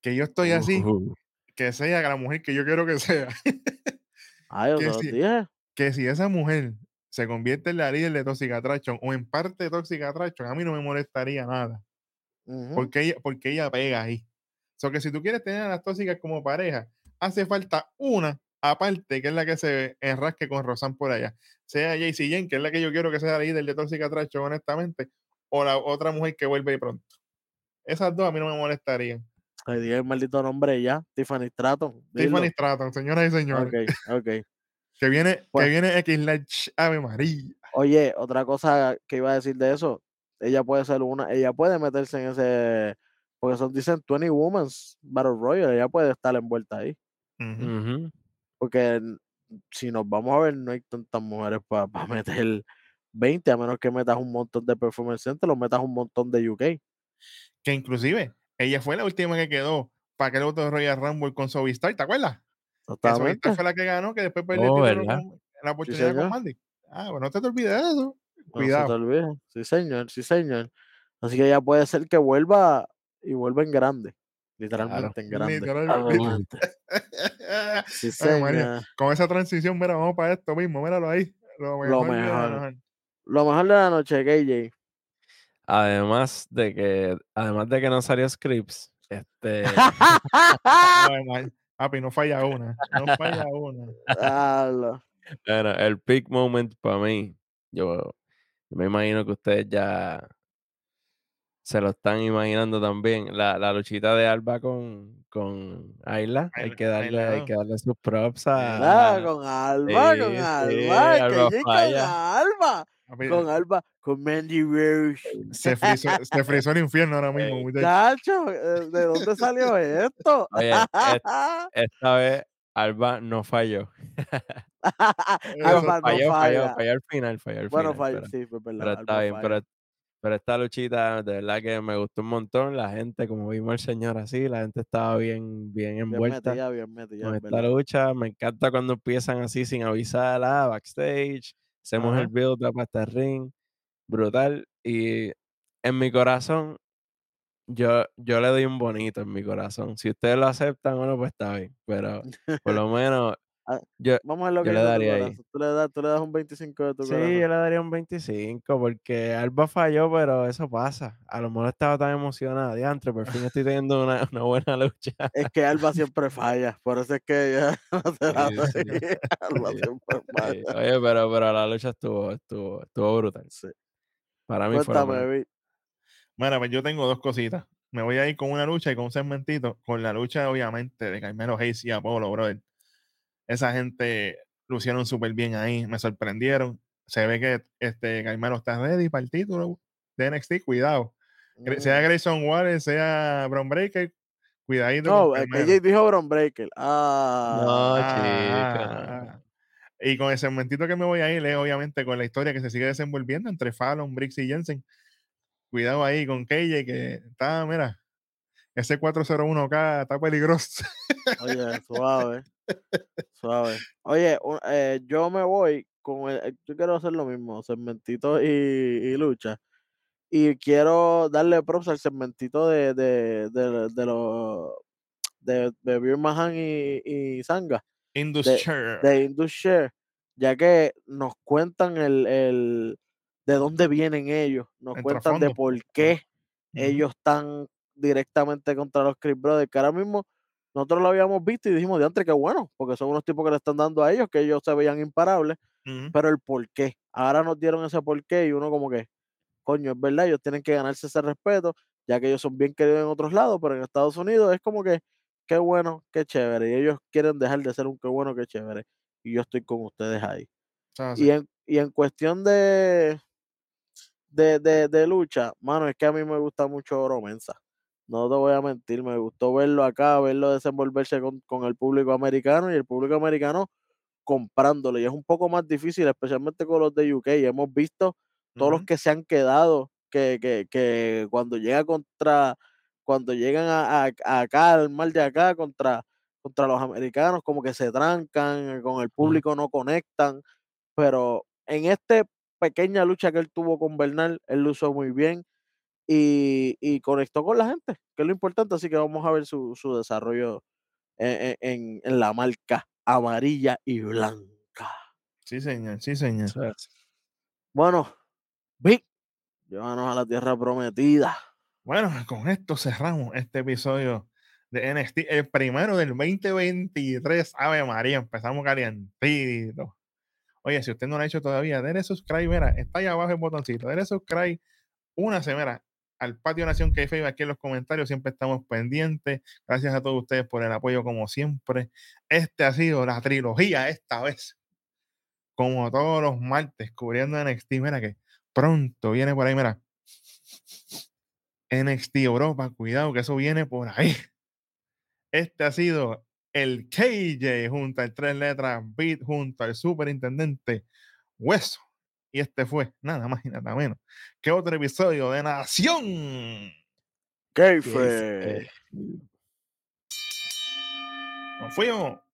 Que yo estoy así, Uh, que sea la mujer que yo quiero que sea. <laughs> Ay, que dije. que si esa mujer se convierte en la líder de Toxic Attraction o en parte de Toxic Attraction, a mí no me molestaría nada. Porque ella, porque ella pega ahí. O sea, que si tú quieres tener a las tóxicas como pareja, hace falta una aparte, que es la que se enrasque con Rosan por allá. Sea JC Jen, que es la que yo quiero que sea la líder de Toxic Attraction, honestamente, o la otra mujer que vuelve pronto. Esas dos a mí no me molestarían. Ay, diga el maldito nombre ya. Tiffany Stratton. dilo. Tiffany Stratton, señoras y señores. Ok, ok. Que viene, Pues- que viene X Large Ave María. Oye, otra cosa que iba a decir de eso, ella puede ser una, ella puede meterse en ese, porque son, dicen 20 Women's Battle Royale, ella puede estar envuelta ahí, porque si nos vamos a ver, no hay tantas mujeres para meter 20, a menos que metas un montón de Performance Center, lo metas un montón de UK. que inclusive ella fue la última que quedó para aquel otro Royal Rumble con Sovistar, ¿te acuerdas? Que Totalmente. fue la que ganó, que después perdió el Oh, la oportunidad con. Mandy. Ah, bueno, no te, te olvides de eso. No Cuidado. olvide. Sí, señor, sí, señor. Así que ella puede ser que vuelva y vuelva en grande, literalmente en grande. Literalmente. Sí, <laughs> Ay, María, señor. con esa transición, mira, vamos para esto mismo, míralo ahí. Lo mejor. Lo mejor. Lo mejor de la noche, KJ. Además de que, además de que no salió Scripps, este, <laughs> Papi, no falla una. No falla una. Bueno, el peak moment para mí, yo, yo me imagino que ustedes ya se lo están imaginando también. La, la luchita de Alba con, con Ayla, hay que darle, Ayla, hay que darle sus props a, Ah, con Alba, sí, con sí, Alba, con falla. Alba, Papi, con Alba, con Mandy Rose. se, frizó, se frizó el infierno ahora mismo, muchachos. Chacho, eh, ¿de dónde salió esto? Oye, esta vez Alba no falló. <laughs> Alba no falló, falló, falla. falló al final, falló al Bueno, final. falló, pero- sí, fue verdad. Pero está bien, falla. pero, pero esta luchita de verdad que me gustó un montón. La gente, como vimos al señor así, la gente estaba bien, bien Bien envuelta metida, bien metida, con es esta verdad. lucha. Me encanta cuando empiezan así sin avisar, ah, backstage, hacemos Ajá. el build up hasta el ring, brutal. Y en mi corazón, yo, yo le doy un bonito en mi corazón. Si ustedes lo aceptan, bueno, pues está bien. Pero por lo <laughs> menos, Ah, yo, Vamos a lo yo que le daría ahí. Tú le, das, tú le das un 25 de tu Sí, yo le daría un 25 porque Alba falló, pero eso pasa. A lo mejor estaba tan emocionada. Diantre, por fin estoy teniendo una, una buena lucha. Es que Alba siempre falla, por eso es que ya <laughs> no te la Sí, doy. sí, Alba sí, <laughs> siempre falla. Oye, pero, pero la lucha estuvo, estuvo, estuvo brutal. Sí. Para mí fue Cuéntame. Vi. Mira, pues yo tengo dos cositas. Me voy a ir con una lucha y con un segmentito. Con la lucha, obviamente, de Carmelo Hayes y Apolo, brother. Esa gente lucieron súper bien ahí. Me sorprendieron. Se ve que este Carmelo está ready para el título de NXT. Cuidado. Sea Mm. Grayson Waller, sea Bron Breaker. Cuidadito No, eh, que dijo Bron Breaker. Ah, No, Ah, chica. Y con el segmentito que me voy a ir, es obviamente con la historia que se sigue desenvolviendo entre Fallon, Briggs y Jensen. Cuidado ahí con KJ, que está, mira, ese 401K está peligroso. Oye, suave. <laughs> Suave. Oye, un- eh, yo me voy con el, eh, yo quiero hacer lo mismo, segmentito y, y lucha. Y quiero darle props al segmentito de, de, de, de los de, de Beer Mahan y, y Sanga, Industry. de Indus Share, ya que nos cuentan el, el de dónde vienen ellos, nos El cuentan de por qué Ujú. ellos están directamente contra los Chris Brothers, que ahora mismo nosotros lo habíamos visto y dijimos, diantre, qué bueno, porque son unos tipos que le están dando a ellos, que ellos se veían imparables, pero el por qué, ahora nos dieron ese por qué y uno como que, coño, es verdad, ellos tienen que ganarse ese respeto, ya que ellos son bien queridos en otros lados, pero en Estados Unidos es como que, qué bueno, qué chévere, y ellos quieren dejar de ser un qué bueno, qué chévere, y yo estoy con ustedes ahí. Sea, Y en, y en cuestión de, de, de, de lucha, mano, es que a mí me gusta mucho Oro Mensa. No te voy a mentir, me gustó verlo acá, verlo desenvolverse con, con el público americano y el público americano comprándolo. Y es un poco más difícil, especialmente con los de UK. Hemos visto todos los que se han quedado, que, que, que cuando llega contra, cuando llegan a, a- acá, al mar de acá, contra, contra los americanos, como que se trancan, con el público no conectan. Pero en esta pequeña lucha que él tuvo con Bernal, él lo usó muy bien y, y conectó con la gente, que es lo importante. Así que vamos a ver su, su desarrollo en, en- en- en la marca amarilla y blanca. Sí, señor, sí, señor. Bueno, Vic, llévanos a la tierra prometida. Bueno, con esto cerramos este episodio de NXT, el primero del 2023. Ave María, empezamos calientito. Oye, si usted no lo ha hecho todavía, denle subscribe, mira, está ahí abajo el botoncito, denle subscribe, únase, mira, al Patio Nación que hay aquí en los comentarios, siempre estamos pendientes. Gracias a todos ustedes por el apoyo, como siempre. Este ha sido la trilogía esta vez, como todos los martes, cubriendo NXT. Mira que pronto viene por ahí, mira. NXT Europa, cuidado que eso viene por ahí. Este ha sido el KJ junto al tres letras Beat junto al superintendente Hueso. Y este fue nada más y nada menos que otro episodio de Nación. Keife. Nos fuimos.